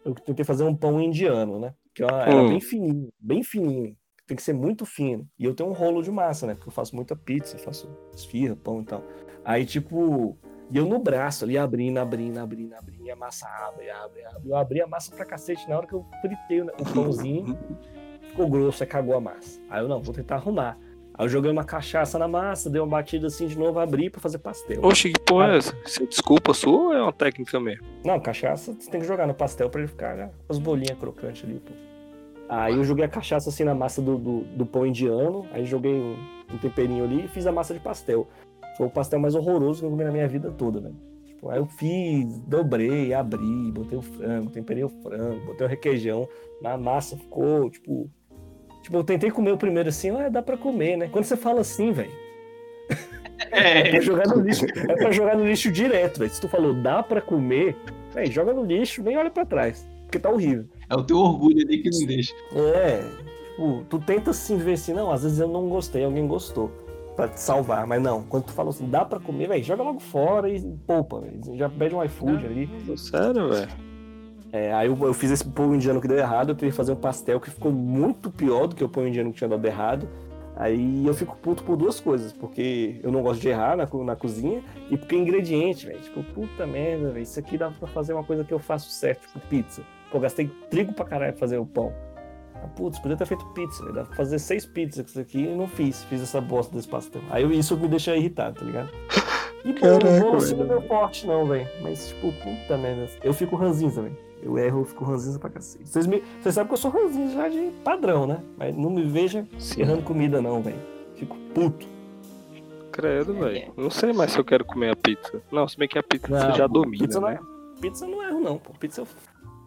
Eu tentei fazer um pão indiano, né? Que era era Hum. bem fininho, bem fininho. Tem que ser muito fino. E eu tenho um rolo de massa, né? Porque eu faço muita pizza, faço esfirra, pão e tal. Aí, tipo, e eu no braço ali, abrindo, abrindo, abrindo, abrindo, e a massa abre, abre, abre. Eu abri a massa pra cacete na hora que eu fritei o pãozinho, ficou grosso, aí cagou a massa. Aí eu, não, vou tentar arrumar. Aí eu joguei uma cachaça na massa, dei uma batida assim de novo, abri pra fazer pastel. Oxe, que porra é essa? É desculpa sua ou é uma técnica mesmo? Não, cachaça você tem que jogar no pastel pra ele ficar né, com as bolinhas crocantes ali, pô. Aí eu joguei a cachaça assim na massa do, do, do pão indiano, aí joguei um, um temperinho ali e fiz a massa de pastel. Foi o pastel mais horroroso que eu comi na minha vida toda, velho. Tipo, aí eu fiz, dobrei, abri, botei o frango, temperei o frango, botei o requeijão. Na massa ficou, tipo. Tipo, eu tentei comer o primeiro assim, ah, dá pra comer, né? Quando você fala assim, velho. É pra jogar no lixo. É pra jogar no lixo direto, velho. Se tu falou dá pra comer, velho, joga no lixo, nem olha pra trás. Porque tá horrível. É o teu orgulho ali que não deixa. É, tipo, tu tenta assim ver assim, não, às vezes eu não gostei, alguém gostou. Pra te salvar, mas não. Quando tu fala assim, dá pra comer, velho, joga logo fora e poupa, velho. Já pede um iFood ali. Sério, velho? É, aí eu, eu fiz esse pão indiano que deu errado, eu queria fazer um pastel que ficou muito pior do que o pão indiano que tinha dado errado. Aí eu fico puto por duas coisas, porque eu não gosto de errar na, na cozinha e porque ingrediente, velho. Tipo, puta merda, velho. Isso aqui dá pra fazer uma coisa que eu faço certo, tipo pizza. Pô, gastei trigo pra caralho pra fazer o pão. Ah, putz, podia ter feito pizza, velho. Dá pra fazer seis pizzas com isso aqui e não fiz. Fiz essa bosta desse pastel. Aí eu- isso me deixa irritado, tá ligado? E bolo, Caraca, bolo assim não é meu forte, não, velho. Mas, tipo, puta merda. Eu fico ranzinza, velho. Eu erro, eu fico ranzinza pra cacete. Vocês, me... Sabem que eu sou ranzinza já de padrão, né? Mas não me veja Sim. errando comida, não, velho. Fico puto. Credo, velho. Não sei mais se eu quero comer a pizza. Não, se bem que a pizza você já domina, pizza não né? é... Pizza não erro, não, pô. Pizza eu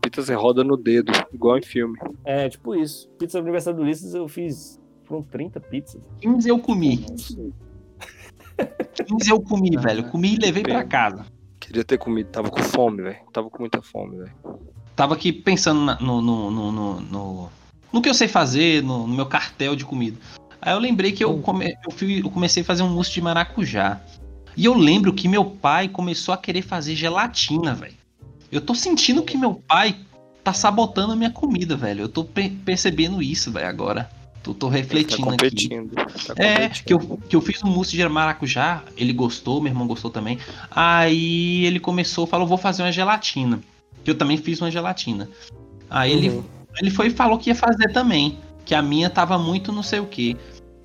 Pizza você roda no dedo, igual em filme. É, tipo isso. Pizza do aniversário do Ulisses eu fiz. Foram 30 pizzas. 15 eu comi. 15 eu comi, velho. Comi e levei pra casa. Queria ter comido, tava com fome, velho. Tava com muita fome, velho. Tava aqui pensando na- no, no, no, no, no, no que eu sei fazer, no, no meu cartel de comida. Aí eu lembrei que eu, come, eu, fui- eu comecei a fazer um mousse de maracujá. E eu lembro que meu pai começou a querer fazer gelatina, velho. Eu tô sentindo que meu pai tá sabotando a minha comida, velho. Eu tô pe- percebendo isso, velho, agora. Tô, tô Tá refletindo aqui. competindo. Tá É, competindo. que eu, que eu fiz um mousse de maracujá, ele gostou, meu irmão gostou também. Aí ele começou, falou, vou fazer uma gelatina. Que eu também fiz uma gelatina. Aí ele, Uhum. ele foi e falou que ia fazer também. Que a minha tava muito não sei o que.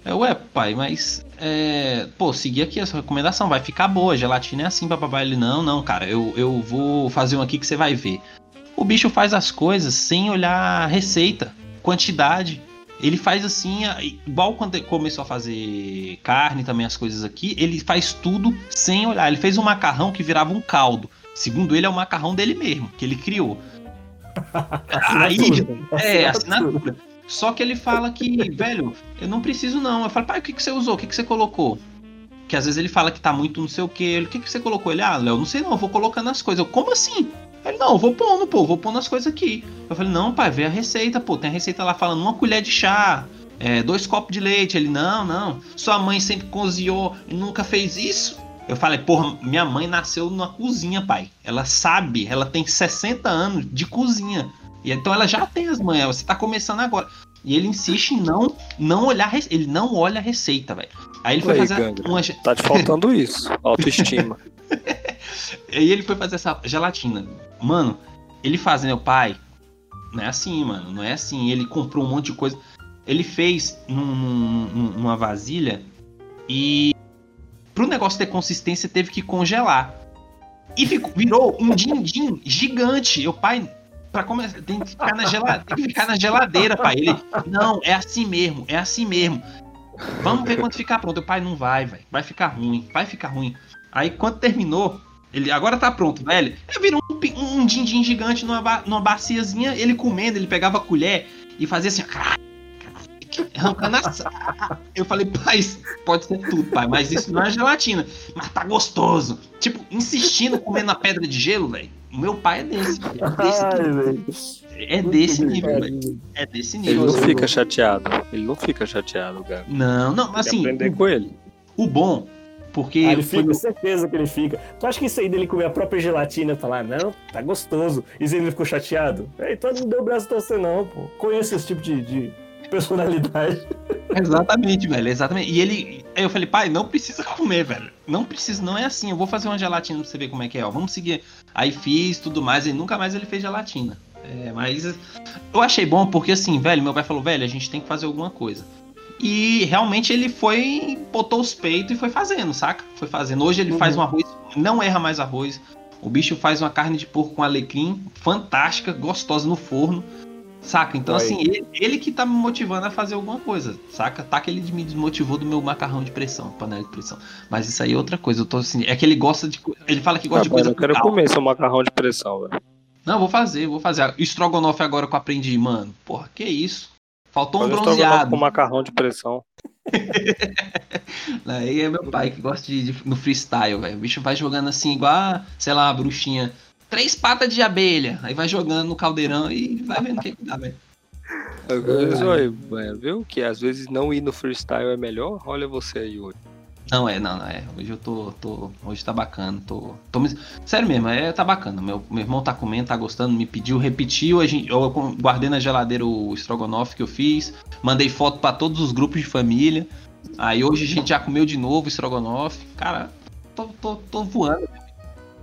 Eu, ué, pai, mas. É, pô, segui aqui essa recomendação, vai ficar boa. Gelatina é assim, papapá. Ele, não, não, cara, eu, eu vou fazer um aqui que você vai ver. O bicho faz as coisas sem olhar receita, quantidade. Ele faz assim, igual quando ele começou a fazer carne também, as coisas aqui, ele faz tudo sem olhar. Ele fez um macarrão que virava um caldo. Segundo ele, é o macarrão dele mesmo, que ele criou. Aí, Assinatura. é, assinatura. Só que ele fala que, velho, eu não preciso não. Eu falo, pai, o que, que você usou? O que, que você colocou? Que às vezes ele fala que tá muito não sei o que. Ele, o que, que você colocou? Ele, ah, Léo, não sei não, eu vou colocando as coisas. Eu, como assim? Ele, não, eu vou pondo, pô, vou pondo as coisas aqui. Eu falei, não, pai, vê a receita, pô. Tem a receita lá falando uma colher de chá, é, dois copos de leite. Ele, não, não. Sua mãe sempre cozinhou e nunca fez isso. Eu falei, porra, minha mãe nasceu na cozinha, pai. Ela sabe, ela tem 60 anos de cozinha. E então ela já tem as manhas, você tá começando agora. E ele insiste em não, não olhar, ele não olha a receita, velho. Aí ele foi Aí, fazer Ganga. uma, Tá te faltando isso. Autoestima. Aí ele foi fazer essa gelatina. Mano, ele faz, meu pai. Não é assim, mano. Não é assim. Ele comprou um monte de coisa. Ele fez num- num- numa vasilha e pro negócio ter consistência teve que congelar. E ficou, virou um din-din gigante. O pai, pra começar, tem que ficar na geladeira, tem que ficar na geladeira, pai. Ele, não, é assim mesmo, é assim mesmo. Vamos ver quando ficar pronto. O pai não vai, velho. Vai ficar ruim, vai ficar ruim. Aí quando terminou, ele agora tá pronto, velho. Ele virou um, um din-din gigante numa, numa baciazinha, ele comendo, ele pegava a colher e fazia assim, arrancando a Eu falei, pai, pode ser tudo, pai, mas isso não é gelatina. Mas tá gostoso. Tipo, insistindo comendo a pedra de gelo, velho. O meu pai é desse, velho. É desse, Ai, velho. é desse nível, velho. É desse Ele nível. não Você- fica chateado. Ele não fica chateado, cara. Não, não, mas assim, aprender com ele. o bom, porque Ah, ele foi fica, certeza que ele fica. Tu acha que isso aí dele comer a própria gelatina e falar, não, tá gostoso. E ele ficou chateado? Então não deu braço a torcer, não, pô. Conheço esse tipo de, de personalidade. Exatamente, velho, exatamente. E ele. Aí eu falei, pai, não precisa comer, velho. Não precisa, não é assim. Eu vou fazer uma gelatina pra você ver como é que é, ó. Vamos seguir. Aí fiz tudo mais, e nunca mais ele fez gelatina. É, mas eu achei bom porque assim, velho, meu pai falou, velho, a gente tem que fazer alguma coisa. E realmente ele foi, botou os peitos e foi fazendo, saca? Foi fazendo. Hoje ele Uhum. faz um arroz, não erra mais arroz. O bicho faz uma carne de porco com alecrim, fantástica, gostosa no forno. Saca? Então, Aí. assim, ele, ele que tá me motivando a fazer alguma coisa, saca? Tá que ele me desmotivou do meu macarrão de pressão, panela de pressão. Mas isso aí é outra coisa. Eu tô assim. É que ele gosta de. Ele fala que gosta de Rapaz, coisa. eu quero brutal. comer seu macarrão de pressão, velho. Não, vou fazer, vou fazer. Estrogonofe agora que eu aprendi, mano. Porra, que isso? Faltou um Faz estrogonofe bronzeado. com macarrão de pressão. Aí é meu pai que gosta de, de- no freestyle, velho. O bicho vai jogando assim, igual, sei lá, a bruxinha. Três patas de abelha. Aí vai jogando no caldeirão e vai vendo o que, que dá, velho. Oi, mano, viu que às vezes não ir no freestyle é melhor? Olha você aí hoje. Não, é, não, não, é. Hoje eu tô. tô hoje tá bacana. Tô, tô me- Sério mesmo, é, tá bacana. Meu, meu irmão tá comendo, tá gostando, me pediu, repetiu. A gente, eu guardei na geladeira o estrogonofe que eu fiz. Mandei foto pra todos os grupos de família. Aí hoje a gente já comeu de novo estrogonofe. Cara, tô, tô, tô voando.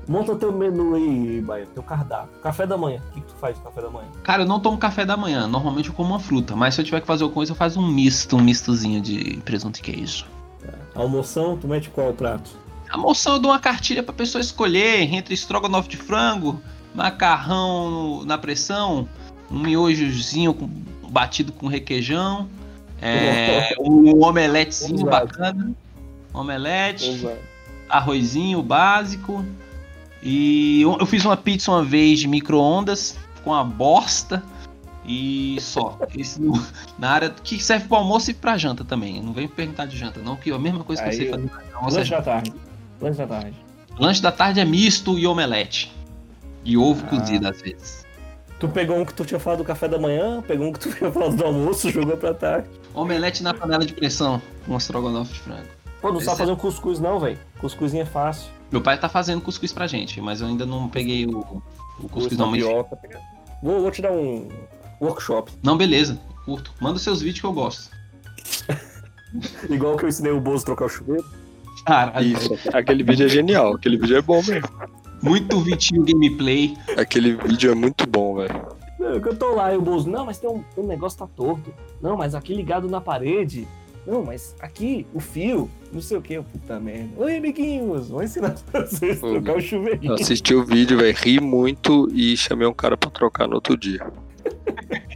Monta teu menu aí, Baia, teu cardápio. Café da manhã. O que, que tu faz no café da manhã? Cara, eu não tomo café da manhã. Normalmente eu como uma fruta. Mas se eu tiver que fazer alguma coisa, eu faço um misto, um mistozinho de presunto e queijo. Almoção, tu mete qual prato? A moção eu dou uma cartilha pra pessoa escolher entre estrogonofe de frango, macarrão na pressão, um miojozinho com- batido com requeijão, é, um omeletezinho Exato. bacana, omelete, arrozinho básico. E eu eu fiz uma pizza uma vez de micro-ondas com a bosta. E só. Isso no- na área que serve pro almoço e pra janta também. Não vem perguntar de janta, não, que é a mesma coisa que eu Aí sei eu- fazer almoço é Lanche da tarde. Lanche da tarde. Lanche da tarde é misto e omelete. E ovo Ah. cozido às vezes. Tu pegou um que tu tinha falado do café da manhã, pegou um que tu tinha falado do almoço, jogou pra tarde. Omelete na panela de pressão com estrogonofe de frango. Pô, não Esse sabe é- fazer um cuscuz não, velho. Cuscuzinho é fácil. Meu pai tá fazendo cuscuz pra gente, mas eu ainda não peguei o, o cuscuz não. Mas... Vou, vou te dar um workshop. Não, beleza. Curto. Manda seus vídeos que eu gosto. Igual que eu ensinei o Bozo a trocar o chuveiro. Caralho. Isso, aquele vídeo é genial. Aquele vídeo é bom mesmo. Muito Vitinho gameplay. Aquele vídeo é muito bom, velho. Eu tô lá e o Bozo, não, mas tem um, um negócio tá torto. Não, mas aqui ligado na parede. Não, mas aqui o fio, não sei o que, puta merda. Oi, amiguinhos, vou ensinar vocês a trocar o chuveirinho. Eu assisti o vídeo, velho, ri muito e chamei um cara pra trocar no outro dia.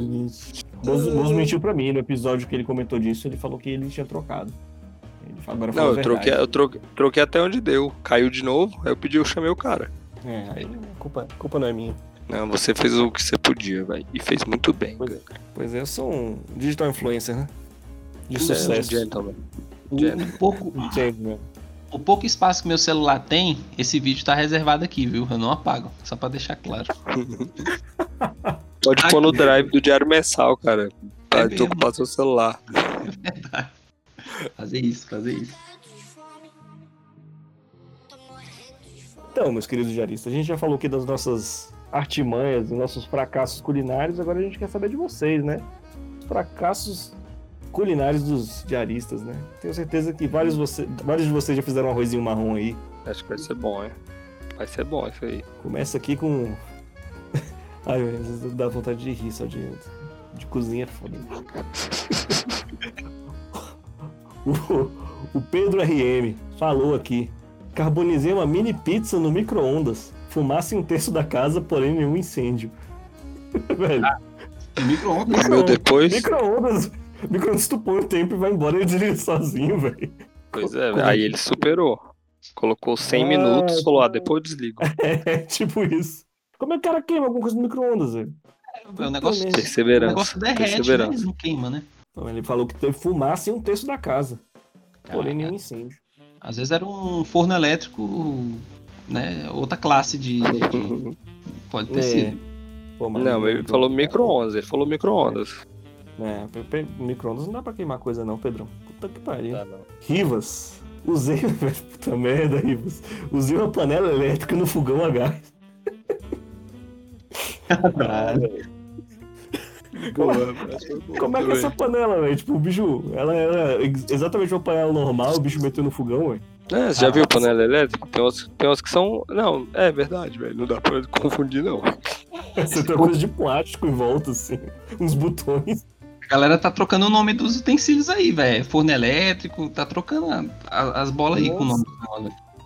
Gente. Bozo, Bozo mentiu pra mim no episódio que ele comentou disso, ele falou que ele tinha trocado. Ele agora Não, eu troquei, eu troquei, troquei até onde deu. Caiu de novo, aí eu pedi, eu chamei o cara. É, aí culpa, culpa não é minha. Não, você fez o que você podia, velho. E fez muito bem. Pois é. Pois é, eu sou um digital influencer, né? De Você é um sucesso. gentleman. O, Jenna. o pouco, né? o pouco espaço que meu celular tem, esse vídeo tá reservado aqui, viu? Eu não apago, só pra deixar claro. Pode pôr no drive do diário mensal, cara. Pra É mesmo. ocupar seu celular. Fazer isso, fazer isso. Então, meus queridos diaristas, a gente já falou aqui das nossas artimanhas, dos nossos fracassos culinários, agora a gente quer saber de vocês, né? Os fracassos culinários dos diaristas, né? Tenho certeza que vários, você, vários de vocês já fizeram um arrozinho marrom aí. Acho que vai ser bom, hein? Vai ser bom isso aí. Começa aqui com. Ai, meu Deus, dá vontade de rir só de, de cozinha é foda. o, o Pedro RM falou aqui. Carbonizei uma mini pizza no micro-ondas. Fumaça em um terço da casa, porém nenhum incêndio. Velho, Micro-ondas. Comeu depois. micro-ondas. Micro-ondas tu põe o tempo e vai embora e ele desliga sozinho, velho. Pois é, Como- aí ele superou. Colocou 100 Ah, minutos, falou, ah, depois eu desligo. É tipo isso. Como é que o cara queima alguma coisa no micro-ondas, velho? O negócio, o Perseverança. negócio derrete, né? Perseverança. Mas não queima, né? Então, ele falou que teve fumaça em um terço da casa, porém nenhum incêndio. Às vezes era um forno elétrico, né? Outra classe de. de- Pode ter É. sido. Pô, Não, ele falou micro-ondas, ele falou micro-ondas. É, micro-ondas não dá pra queimar coisa não, Pedrão. Puta que pariu. Tá, não. Rivas. Usei. Puta merda, Rivas. Usei uma panela elétrica no fogão a gás. Como é que é essa panela, velho? Tipo, o bicho. Ela era ex- exatamente uma panela normal, o bicho meteu no fogão, velho. É, você já viu panela elétrica? Tem umas, tem umas que são. Não, é verdade, velho. Não dá pra confundir, não. Você tem uma coisa de plástico em volta, assim. Uns botões. A galera tá trocando o nome dos utensílios aí, velho. Forno elétrico, tá trocando a- a- as bolas aí com o nome.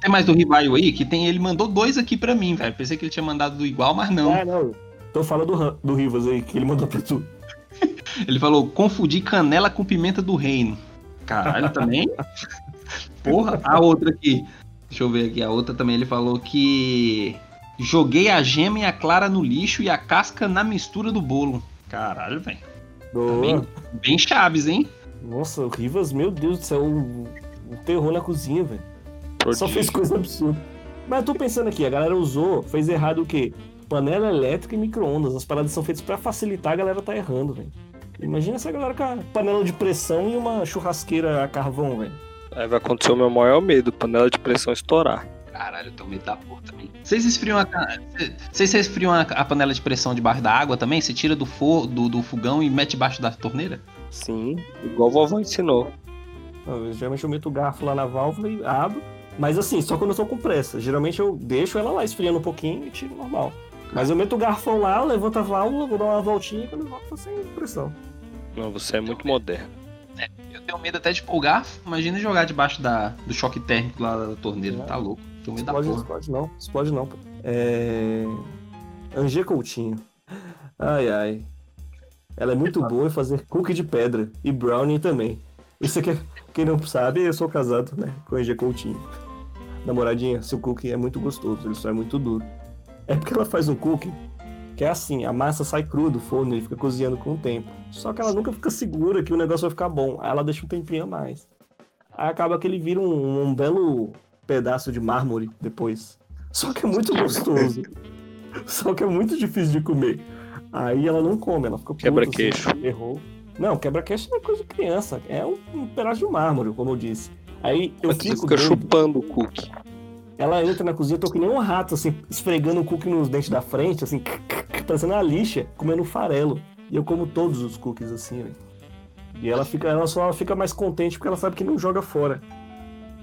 Tem mais do Rivaio aí, que tem. Ele mandou dois aqui pra mim, velho. Pensei que ele tinha mandado do igual, mas não. Ah, não. Tô falando do, do Rivas aí, que ele mandou pra tu. Ele falou, confundir canela com pimenta do reino. Caralho, também? Porra, a outra aqui. Deixa eu ver aqui. A outra também ele falou que. Joguei a gema e a clara no lixo e a casca na mistura do bolo. Caralho, velho. Bem, bem chaves, hein? Nossa, o Rivas, meu Deus do céu, um, um terror na cozinha, velho. Só fez coisa absurda. Mas eu tô pensando aqui, a galera usou, fez errado o quê? Panela elétrica e micro-ondas. As paradas são feitas pra facilitar, a galera tá errando, velho. Imagina essa galera com a panela de pressão e uma churrasqueira a carvão, velho. Aí vai acontecer o meu maior medo, panela de pressão estourar. Caralho, eu tô medo da porra também. Vocês esfriam a, vocês esfriam a, a panela de pressão debaixo da água também? Você tira do, for, do, do fogão e mete debaixo da torneira? Sim, igual a vovó ensinou. Eu, geralmente eu meto o garfo lá na válvula e abro. Mas assim, só quando eu tô com pressa. Geralmente eu deixo ela lá esfriando um pouquinho e tiro normal. Mas eu meto o garfo lá, levanto a válvula, vou dar uma voltinha e quando eu volto tá sem pressão. Não, você é muito moderno. Eu tenho medo até de garfo. Imagina jogar debaixo da, do choque térmico lá da torneira. É. Tá louco. Tenho medo da Explode, porra. explode não, explode não. pô. É... Angê Coutinho. Ai, ai. Ela é muito boa em fazer cookie de pedra e brownie também. Isso aqui, quem não sabe, eu sou casado, né, com Angê Coutinho. Namoradinha, seu cookie é muito gostoso, ele só é muito duro. É porque ela faz um cookie que é assim, a massa sai crua do forno e fica cozinhando com o tempo. Só que ela nunca fica segura que o negócio vai ficar bom. Aí ela deixa um tempinho a mais. Aí acaba que ele vira um, um belo pedaço de mármore depois. Só que é muito gostoso. Só que é muito difícil de comer. Aí ela não come, ela fica puta, Quebra-queixo. assim, errou. Não, quebra-queixo é coisa de criança. É um, um pedaço de mármore, como eu disse. Aí eu Mas você fico fica doido. chupando o cookie. Ela entra na cozinha, eu tô que nem um rato, assim, esfregando o cookie nos dentes da frente, assim, parecendo uma lixa, comendo farelo. E eu como todos os cookies, assim, velho. E ela fica, ela só fica mais contente porque ela sabe que não joga fora.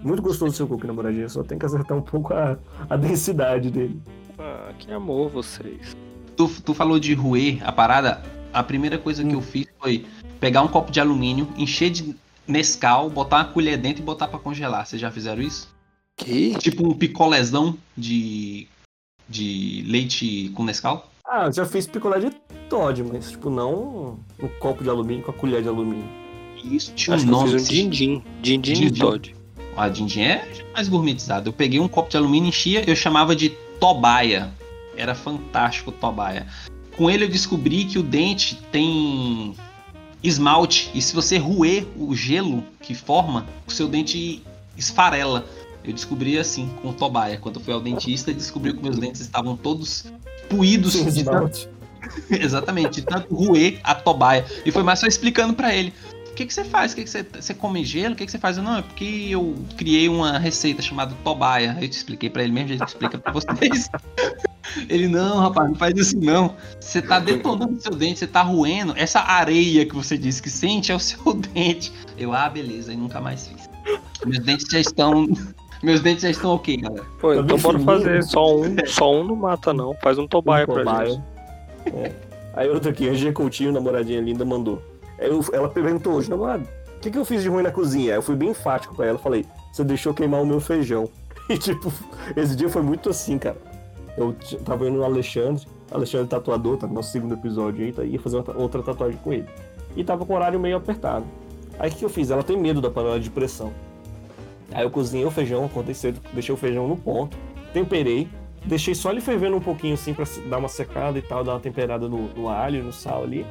Muito gostoso o seu cookie, namoradinha. Só tem que acertar um pouco a, a densidade dele. Ah, que amor vocês. Tu, tu falou de roer a parada. A primeira coisa que eu fiz foi pegar um copo de alumínio, encher de Nescau, botar uma colher dentro e botar pra congelar. Vocês já fizeram isso? Que? Tipo um picolezão de, de leite com Nescau? Ah, eu já fiz picolé de Todd, mas, tipo, não um copo de alumínio com a colher de alumínio. Isso tinha Acho um que eu nome. fiz um din-din. Din-din de Din-din. Todd. A din-din é mais gourmetizado. Eu peguei um copo de alumínio, enchia, eu chamava de Tobaia. Era fantástico o Tobaia. Com ele eu descobri que o dente tem esmalte e se você roer o gelo que forma, o seu dente esfarela. Eu descobri assim com o Tobaia. Quando eu fui ao dentista, descobri que meus dentes estavam todos puídos de tanto. Exatamente, de tanto roer a tobaia. E foi mais só explicando pra ele. O que, que você faz? O que, que você, você come gelo? O que, que você faz? Eu, não, é porque eu criei uma receita chamada tobaia. Eu te expliquei pra ele mesmo, que explica pra vocês. Ele, não, rapaz, não faz isso não. Você tá detonando seu dente, você tá roendo. Essa areia que você disse que sente é o seu dente. Eu, ah, beleza, e nunca mais fiz. Meus dentes já estão. Meus dentes já estão ok, galera. Pô, Tá então bora fazer só um. Só um não mata, não. Faz um tobaia pra Cobaia. gente. É. Aí outra aqui, a G Coutinho, namoradinha linda, mandou. Eu- ela perguntou hoje, namorado, o que, que eu fiz de ruim na cozinha? Aí eu fui bem enfático pra ela, falei, você deixou queimar o meu feijão. E tipo, esse dia foi muito assim, cara. Eu tava indo no Alexandre, Alexandre tatuador, tá no nosso segundo episódio aí, tá, ia fazer uma outra tatuagem com ele. E tava com o horário meio apertado. Aí o que, que eu fiz? Ela tem medo da panela de pressão. Aí eu cozinhei o feijão, acordei cedo, deixei o feijão no ponto, temperei, deixei só ele fervendo um pouquinho assim pra dar uma secada e tal, dar uma temperada no, no alho, no sal ali.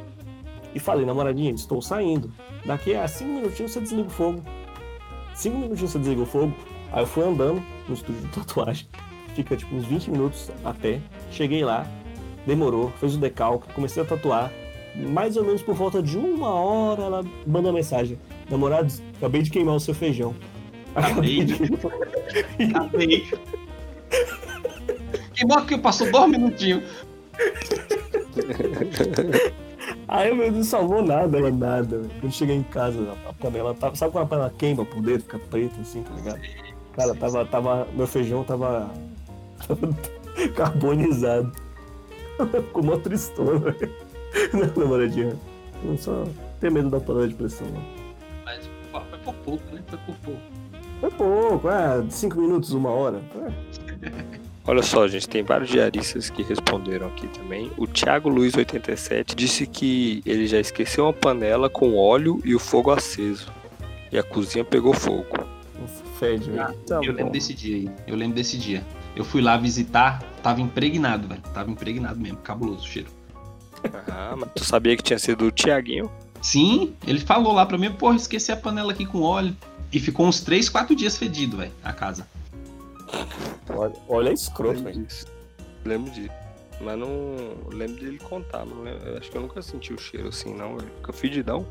E falei, namoradinha, estou saindo. Daqui a cinco minutinhos você desliga o fogo. Cinco minutinhos você desliga o fogo. Aí eu fui andando no estúdio de tatuagem. Fica tipo uns 20 minutos até. Cheguei lá, demorou, fez o decalque, comecei a tatuar. Mais ou menos por volta de uma hora ela manda mensagem. Namorados, acabei de queimar o seu feijão. Acabei Acabei. Que bom que passou dois minutinhos. Aí meu Deus, salvou nada, ela nada. velho. Quando cheguei em casa, a panela tava. Sabe quando a panela queima por dentro, fica preta assim, tá ligado? Cara, tava. tava meu feijão tava. tava carbonizado. Ficou mó tristona, velho. Não, namoradinha. Não só ter medo da panela de pressão, não. Mas foi por pouco, né? Foi por pouco. Foi pouco, ah, cinco minutos, uma hora. É. Olha só, gente, tem vários diaristas que responderam aqui também. O Thiago Luiz 87 disse que ele já esqueceu uma panela com óleo e o fogo aceso. E a cozinha pegou fogo. Fede, velho. Tá eu bom. lembro desse dia aí. Eu lembro desse dia. Eu fui lá visitar, tava impregnado, velho. Tava impregnado mesmo, cabuloso o cheiro. Ah, mas tu sabia que tinha sido o Thiaguinho? Sim, ele falou lá pra mim, porra, esqueci a panela aqui com óleo. E ficou uns 3, 4 dias fedido, velho, a casa. Olha, olha escroto, Lembro velho. disso. Lembro disso. Mas não lembro dele contar. Não lembro- acho que eu nunca senti o cheiro assim, não. velho. Fica fedidão.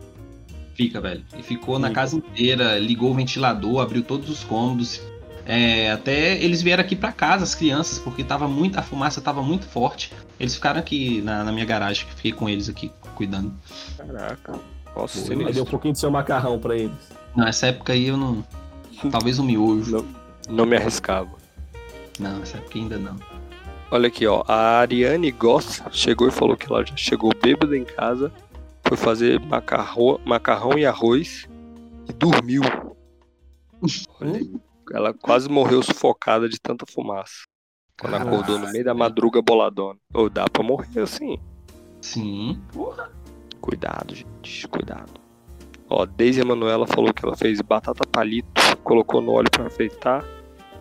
Fica, velho. E ficou na Fica. casa inteira, ligou o ventilador, abriu todos os cômodos. É, até eles vieram aqui pra casa, as crianças, porque tava muito, a fumaça tava muito forte. Eles ficaram aqui na, na minha garagem, que fiquei com eles aqui, cuidando. Caraca. Nossa, Aí deu um pouquinho do seu macarrão pra eles. Nessa época aí eu não. Talvez um miojo. Não, não me arriscava. Não, essa época ainda não. Olha aqui, ó. A Ariane Goss chegou e falou que ela já chegou bêbada em casa, foi fazer macarrão, macarrão e arroz e dormiu. Olha. Ela quase morreu sufocada de tanta fumaça. Quando Caraca. acordou no meio da madruga boladona. Ou dá pra morrer assim. Sim. Porra. Cuidado, gente. Cuidado. Ó, Deise Emanuela falou que ela fez batata palito, colocou no óleo pra fritar.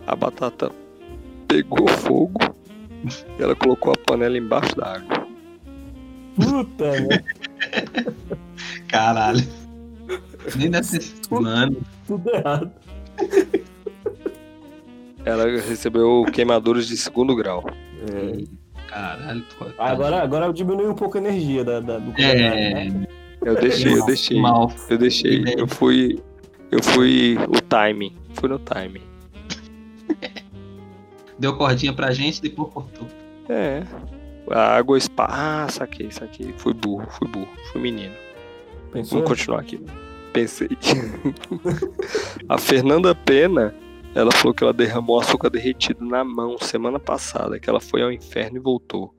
A batata pegou fogo e ela colocou a panela embaixo da água. Puta, né? Caralho. Nem ser. Mano. Tudo errado. Ela recebeu queimaduras de segundo grau. É. Caralho. Agora, agora diminui um pouco a energia da, da- do É. né? Eu deixei, eu deixei. Mal. Eu deixei. Eu fui. Eu fui o timing. Fui no timing. Deu cordinha pra gente, depois cortou. É. A água spa. Ah, saquei, saquei. Fui burro, fui burro. Fui menino. Pensou? Vamos continuar aqui. Pensei. a Fernanda Pena, ela falou que ela derramou açúcar derretido na mão semana passada, que ela foi ao inferno e voltou.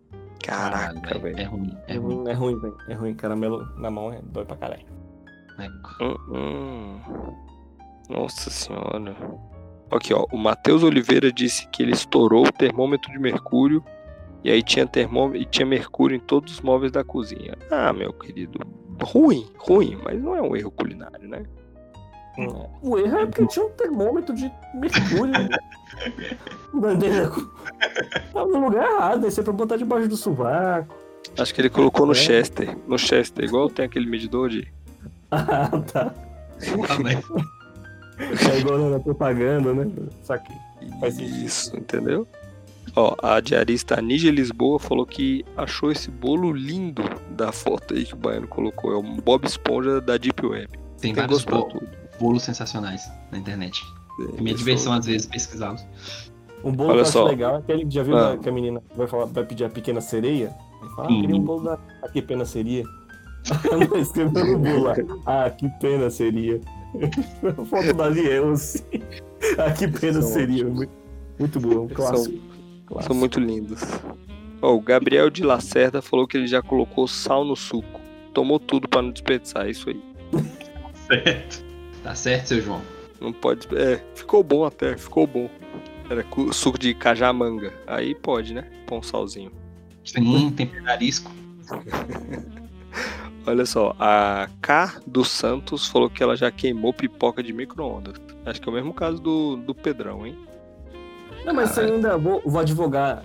Caraca, velho. É ruim. É É ruim. é ruim, velho. É ruim. Caramelo na mão é dói pra caralho. Hum, hum. Nossa senhora. Aqui, ó. O Matheus Oliveira disse que ele estourou o termômetro de mercúrio e aí tinha termômetro e tinha mercúrio em todos os móveis da cozinha. Ah, meu querido. Ruim, ruim, mas não é um erro culinário, né? O erro é porque tinha um termômetro de mercúrio. Bandeira. Tava no lugar errado, aí você pra botar debaixo do sovaco. Acho que ele colocou no É. Chester. No Chester, igual tem aquele medidor de. Ah, tá. Porra, velho. É igual na propaganda, né? Saquei. Isso, entendeu? Ó, a diarista Nígia Lisboa falou que achou esse bolo lindo da foto aí que o Baiano colocou. É um Bob Esponja da Deep Web. Tem, Tem vários gosto pra bo- tudo. Bolos sensacionais na internet. É minha diversão, às vezes, pesquisá-los. Um bolo Olha que eu acho legal é aquele que já viu Ah. que a menina vai, falar, vai pedir a pequena sereia. Aí fala, ah, Sim. queria um bolo da. Ah, que pena seria. Escreveu no bolo lá. Ah, que pena seria. Foto da Liel, assim. Ah, que pena São seria. Muito, muito bom, um São- clássico. São clássico. muito lindos. Ó, o Gabriel de Lacerda falou que ele já colocou sal no suco. Tomou tudo pra não desperdiçar, é isso aí. Certo. Tá certo, seu João. Não pode. É, ficou bom até, ficou bom. Era suco de cajamanga. Aí pode, né? Põe um salzinho. Sim, temperadisco. Olha só, a K dos Santos falou que ela já queimou pipoca de micro-ondas. Acho que é o mesmo caso do, do Pedrão, hein? Não, mas isso aí ainda vou, vou advogar.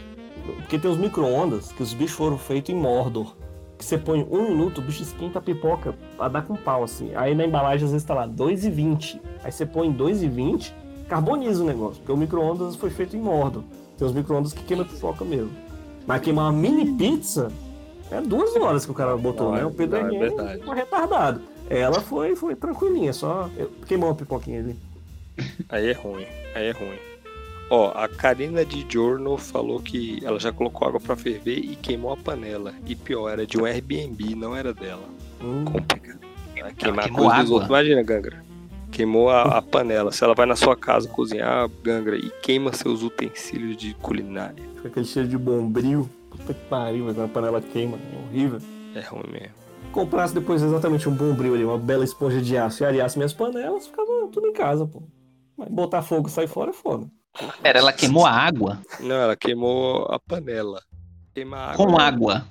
Porque tem os micro-ondas que os bichos foram feitos em Mordor. Que você põe um minuto, o bicho esquenta a pipoca a dar com pau, assim. Aí na embalagem às vezes tá lá 2,20. Aí você põe 2,20, carboniza o negócio. Porque o micro-ondas foi feito em Mordor. Tem os micro-ondas que queimam a pipoca mesmo. Mas queimar uma mini pizza é duas horas que o cara botou, Não, né? é- O Pedro não, é verdade. um retardado. Ela foi, foi tranquilinha, só queimou uma pipoquinha ali. Aí é ruim, aí é ruim. Ó, a Karina de Giorno falou que ela já colocou água pra ferver e queimou a panela. E pior, era de um Airbnb, não era dela. Hum, Complicado. Ela queimar a queimou coisa dos água. outros. Imagina, Gangra. Queimou a, a panela. Se ela vai na sua casa cozinhar, Gangra, e queima seus utensílios de culinária. com aquele cheiro de bombril. Puta que pariu, mas quando a panela queima, é horrível. É ruim mesmo. comprasse depois exatamente um bombril ali, uma bela esponja de aço e areasse minhas panelas, ficava tudo em casa, pô. Mas botar fogo e sair fora é foda. Pera, ela queimou a água Não, ela queimou a panela. Queima a água. com água.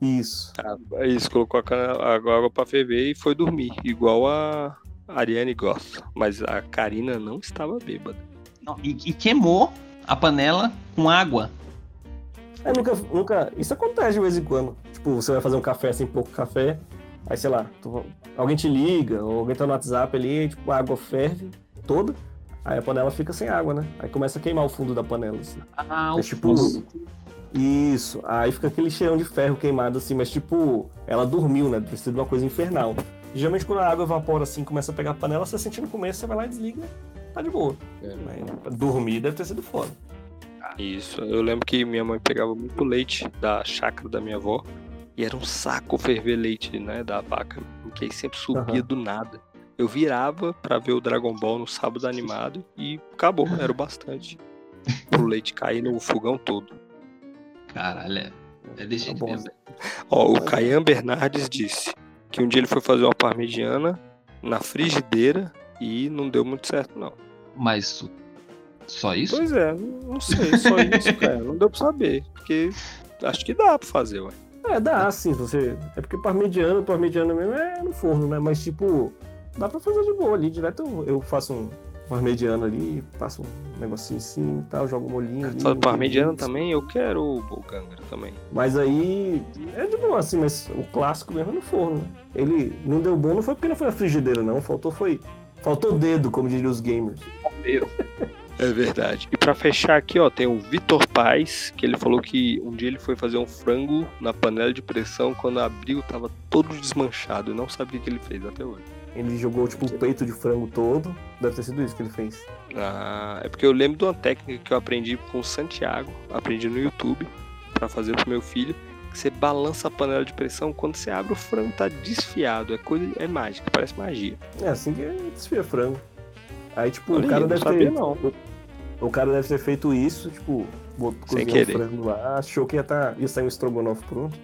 Isso. Ah, é isso, colocou a, cana- a água pra ferver e foi dormir. Igual a Ariane gosta. Mas a Karina não estava bêbada. Não, e, e queimou a panela com água. É, nunca, nunca. Isso acontece de vez em quando. Tipo, você vai fazer um café sem pouco café, aí sei lá, tu- alguém te liga, ou alguém tá no WhatsApp ali, tipo, a água ferve toda, aí a panela fica sem água, né? Aí começa a queimar o fundo da panela, assim. Ah, É o tipo. fundo. Isso. Aí fica aquele cheirão de ferro queimado assim, mas tipo, ela dormiu, né? Deve sido uma coisa infernal. Geralmente quando a água evapora assim, começa a pegar a panela, você sentindo começo, você vai lá e desliga, tá de boa. Mas dormir deve ter sido foda. Isso. Eu lembro que minha mãe pegava muito leite da chácara da minha avó. E era um saco ferver leite, né? Da vaca. Que aí sempre subia Aham. do nada. Eu virava pra ver o Dragon Ball no sábado animado e acabou, era o bastante. Pro leite cair no fogão todo. Caralho, é, é desse Tá jeito. Ó, o Caian Bernardes disse que um dia ele foi fazer uma parmegiana na frigideira e não deu muito certo, não. Mas só isso? Pois é, não sei, só isso, cara. Não deu pra saber. Porque acho que dá pra fazer, ué. É, dá sim, você. É porque parmegiana, parmegiana mesmo é no forno, né? Mas tipo, dá pra fazer de boa ali. Direto eu, faço um parmegiana ali, passo um negocinho assim e tal, jogo um molhinho ali. Só um parmegiana também, eu quero o o Gangra também. Mas aí é de boa, assim, mas o clássico mesmo é no forno. né? Ele não deu bom, não foi porque não foi na frigideira, não. Faltou foi. Faltou dedo, como diriam os gamers. É verdade. E pra fechar aqui, ó, tem o Vitor Paz, que ele falou que um dia ele foi fazer um frango na panela de pressão, quando abriu tava todo desmanchado e não sabe o que ele fez até hoje. Ele jogou, tipo, o peito de frango todo. Deve ter sido isso que ele fez. Ah, é porque eu lembro de uma técnica que eu aprendi com o Santiago, aprendi no YouTube pra fazer pro meu filho, que você balança a panela de pressão quando você abre o frango tá desfiado, é coisa é mágica, parece magia. É assim que desfia frango. Aí, tipo, Olha o cara aí, deve ter. não. O, cara deve ter feito isso, tipo, cozinhou o frango lá, achou que ia, tá, ia sair um estrogonofe pronto.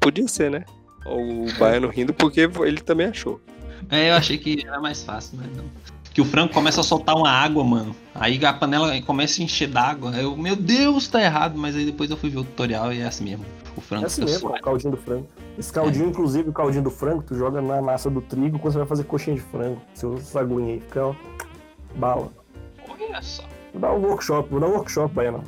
Podia ser, né? O baiano rindo porque ele também achou. É, eu achei que era mais fácil, mas não. que o frango começa a soltar uma água, mano. Aí a panela começa a encher d'água. Eu, meu Deus, tá errado. Mas aí depois eu fui ver o tutorial e é assim mesmo. O frango É assim fica mesmo, o caldinho do frango. Esse caldinho, inclusive, o caldinho do frango, tu joga na massa do trigo quando você vai fazer coxinha de frango. Seu saguinho aí, fica, ó, bala. Olha só. Vou dar um workshop, vou dar um workshop, Baiano.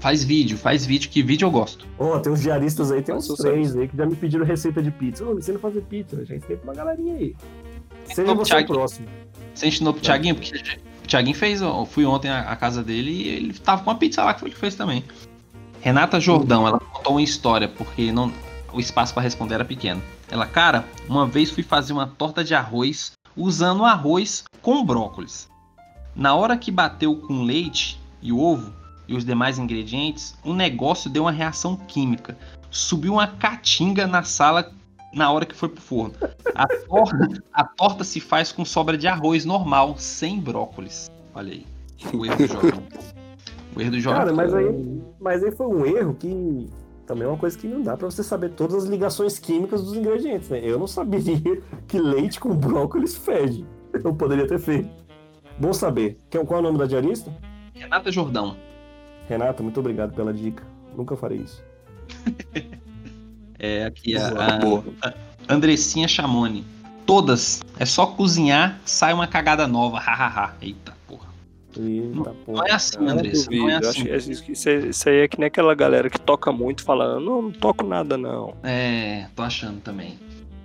Faz vídeo, faz vídeo, que vídeo eu gosto. Ó, tem uns diaristas aí, tem uns três aí que já me pediram receita de pizza. Ô, me ensina a fazer pizza, já ensinei pra uma galerinha aí. Seja você o Thiago. próximo. Você ensinou pro Thiaguinho? Porque o Thiaguinho fez, eu fui ontem à casa dele e ele tava com uma pizza lá que foi que fez também. Renata Jordão, ela contou uma história, porque não, o espaço para responder era pequeno. Ela, cara, uma vez fui fazer uma torta de arroz usando arroz com brócolis. Na hora que bateu com leite e ovo e os demais ingredientes, o negócio deu uma reação química. Subiu uma caatinga na sala na hora que foi pro forno. A torta, a torta se faz com sobra de arroz normal, sem brócolis. Olha aí. O erro do Jordan. O erro do Jordan. Cara, mas aí, mas aí foi um erro que também é uma coisa que não dá pra você saber todas as ligações químicas dos ingredientes, né? Eu não saberia que leite com brócolis fede. Eu poderia ter feito. Bom saber. Qual é o nome da diarista? Renata Jordão. Renata, muito obrigado pela dica. Nunca farei isso. É aqui a, a- boa. Andressinha Chamone. Todas. É só cozinhar, sai uma cagada nova. Hahaha. Eita porra. Eita, Não é assim, Eu Andressa. Não é assim. acho isso, isso aí- isso aí é que nem aquela galera que toca muito falando, não, não toco nada não. É, tô achando também.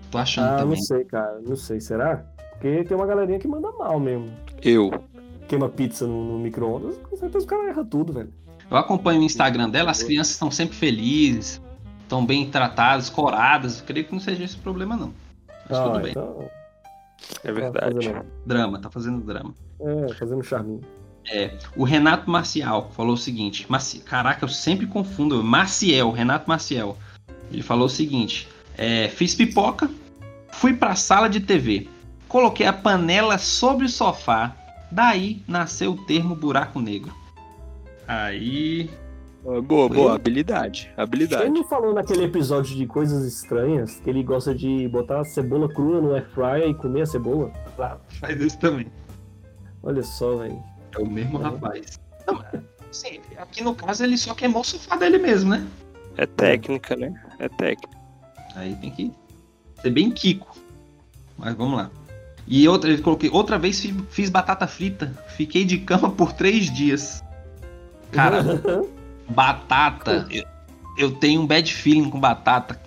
Tô achando Ah, não também. sei, cara. Não sei. Será? Porque tem uma galerinha que manda mal mesmo. Eu. Queima pizza no, no micro-ondas, com certeza os caras erram tudo, velho. Eu acompanho o Instagram dela, as crianças estão sempre felizes, estão bem tratadas, coradas. Eu creio que não seja esse o problema, não. Mas tudo bem. então. É tá verdade. fazendo- Drama, tá fazendo drama. É, fazendo charminho. O Renato Marcial falou o seguinte: Marci... Caraca, eu sempre confundo. Marciel, Renato Marcial. Ele falou o seguinte: é, Fiz pipoca, fui pra sala de TV, coloquei a panela sobre o sofá, daí nasceu o termo buraco negro. Aí. Ah, Boa, boa, habilidade. Ele Habilidade. não falou naquele episódio de coisas estranhas que ele gosta de botar a cebola crua no air fryer e comer a cebola? Lá, faz isso também. Olha só, velho. É o mesmo rapaz. Não, assim, aqui no caso ele só queimou o sofá dele mesmo, né? É técnica, né? É técnica. Aí tem que ser bem Kiko. Mas vamos lá. E outra, ele coloquei, outra vez fi- fiz batata frita. Fiquei de cama por três dias. Cara, batata. Eu, eu tenho um bad feeling com batata.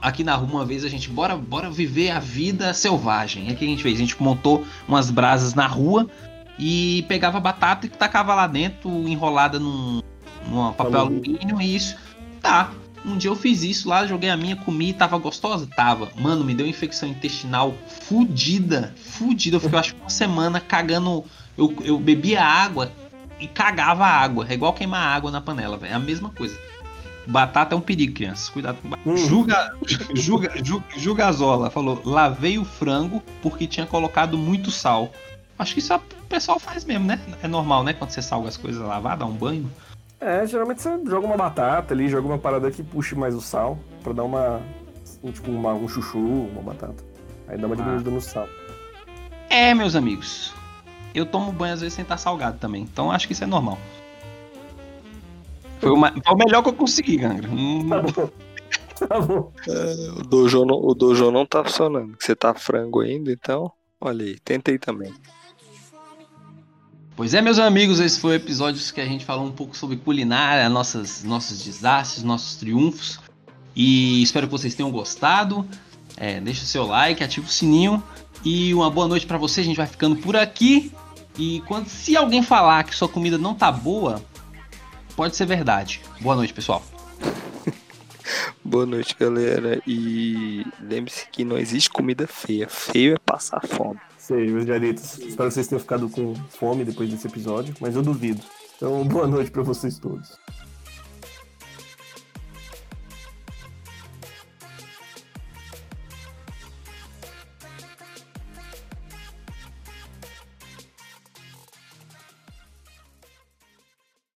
Aqui na rua, uma vez a gente, bora, bora viver a vida selvagem. Aí o que a gente fez? A gente montou umas brasas na rua e pegava batata e tacava lá dentro, enrolada num, num papel Alumínio. e isso. Tá. Um dia eu fiz isso lá, joguei a minha, comi, tava gostosa? Tava. Mano, me deu infecção intestinal fudida. Fudida. Eu fiquei, eu acho que uma semana cagando. Eu, eu bebia água e cagava água. É igual queimar água na panela, velho. É a mesma coisa. Batata é um perigo, crianças. Cuidado com batata. Hum. Juga, juga, Ju- Jugazola falou: lavei o frango porque tinha colocado muito sal. Acho que isso o pessoal faz mesmo, né? É normal, né? Quando você salga as coisas lavar, dá um banho. É, geralmente você joga uma batata ali, joga uma parada que puxe mais o sal, pra dar uma. um, Tipo, uma- um chuchu, uma batata. Aí dá uma Ah. diminuída no sal. É, meus amigos. Eu tomo banho às vezes sem estar salgado também. Então acho que isso é normal. Foi, uma- foi o melhor que eu consegui, Gangra. Hum, Tá bom. Tá bom. O dojo não, o dojo não tá funcionando. Você tá frango ainda, então. Olha aí, tentei também. Pois é, meus amigos, esse foi o episódio que a gente falou um pouco sobre culinária, nossas, nossos desastres, nossos triunfos. E espero que vocês tenham gostado. É, deixa o seu like, ativa o sininho. E uma boa noite pra você. A gente vai ficando por aqui. E quando, se alguém falar que sua comida não tá boa, pode ser verdade. Boa noite, pessoal. Boa noite, galera. E lembre-se que não existe comida feia. Feio é passar fome. Sei, meus diaritos. Espero que vocês tenham ficado com fome depois desse episódio, mas eu duvido. Então, boa noite pra vocês todos.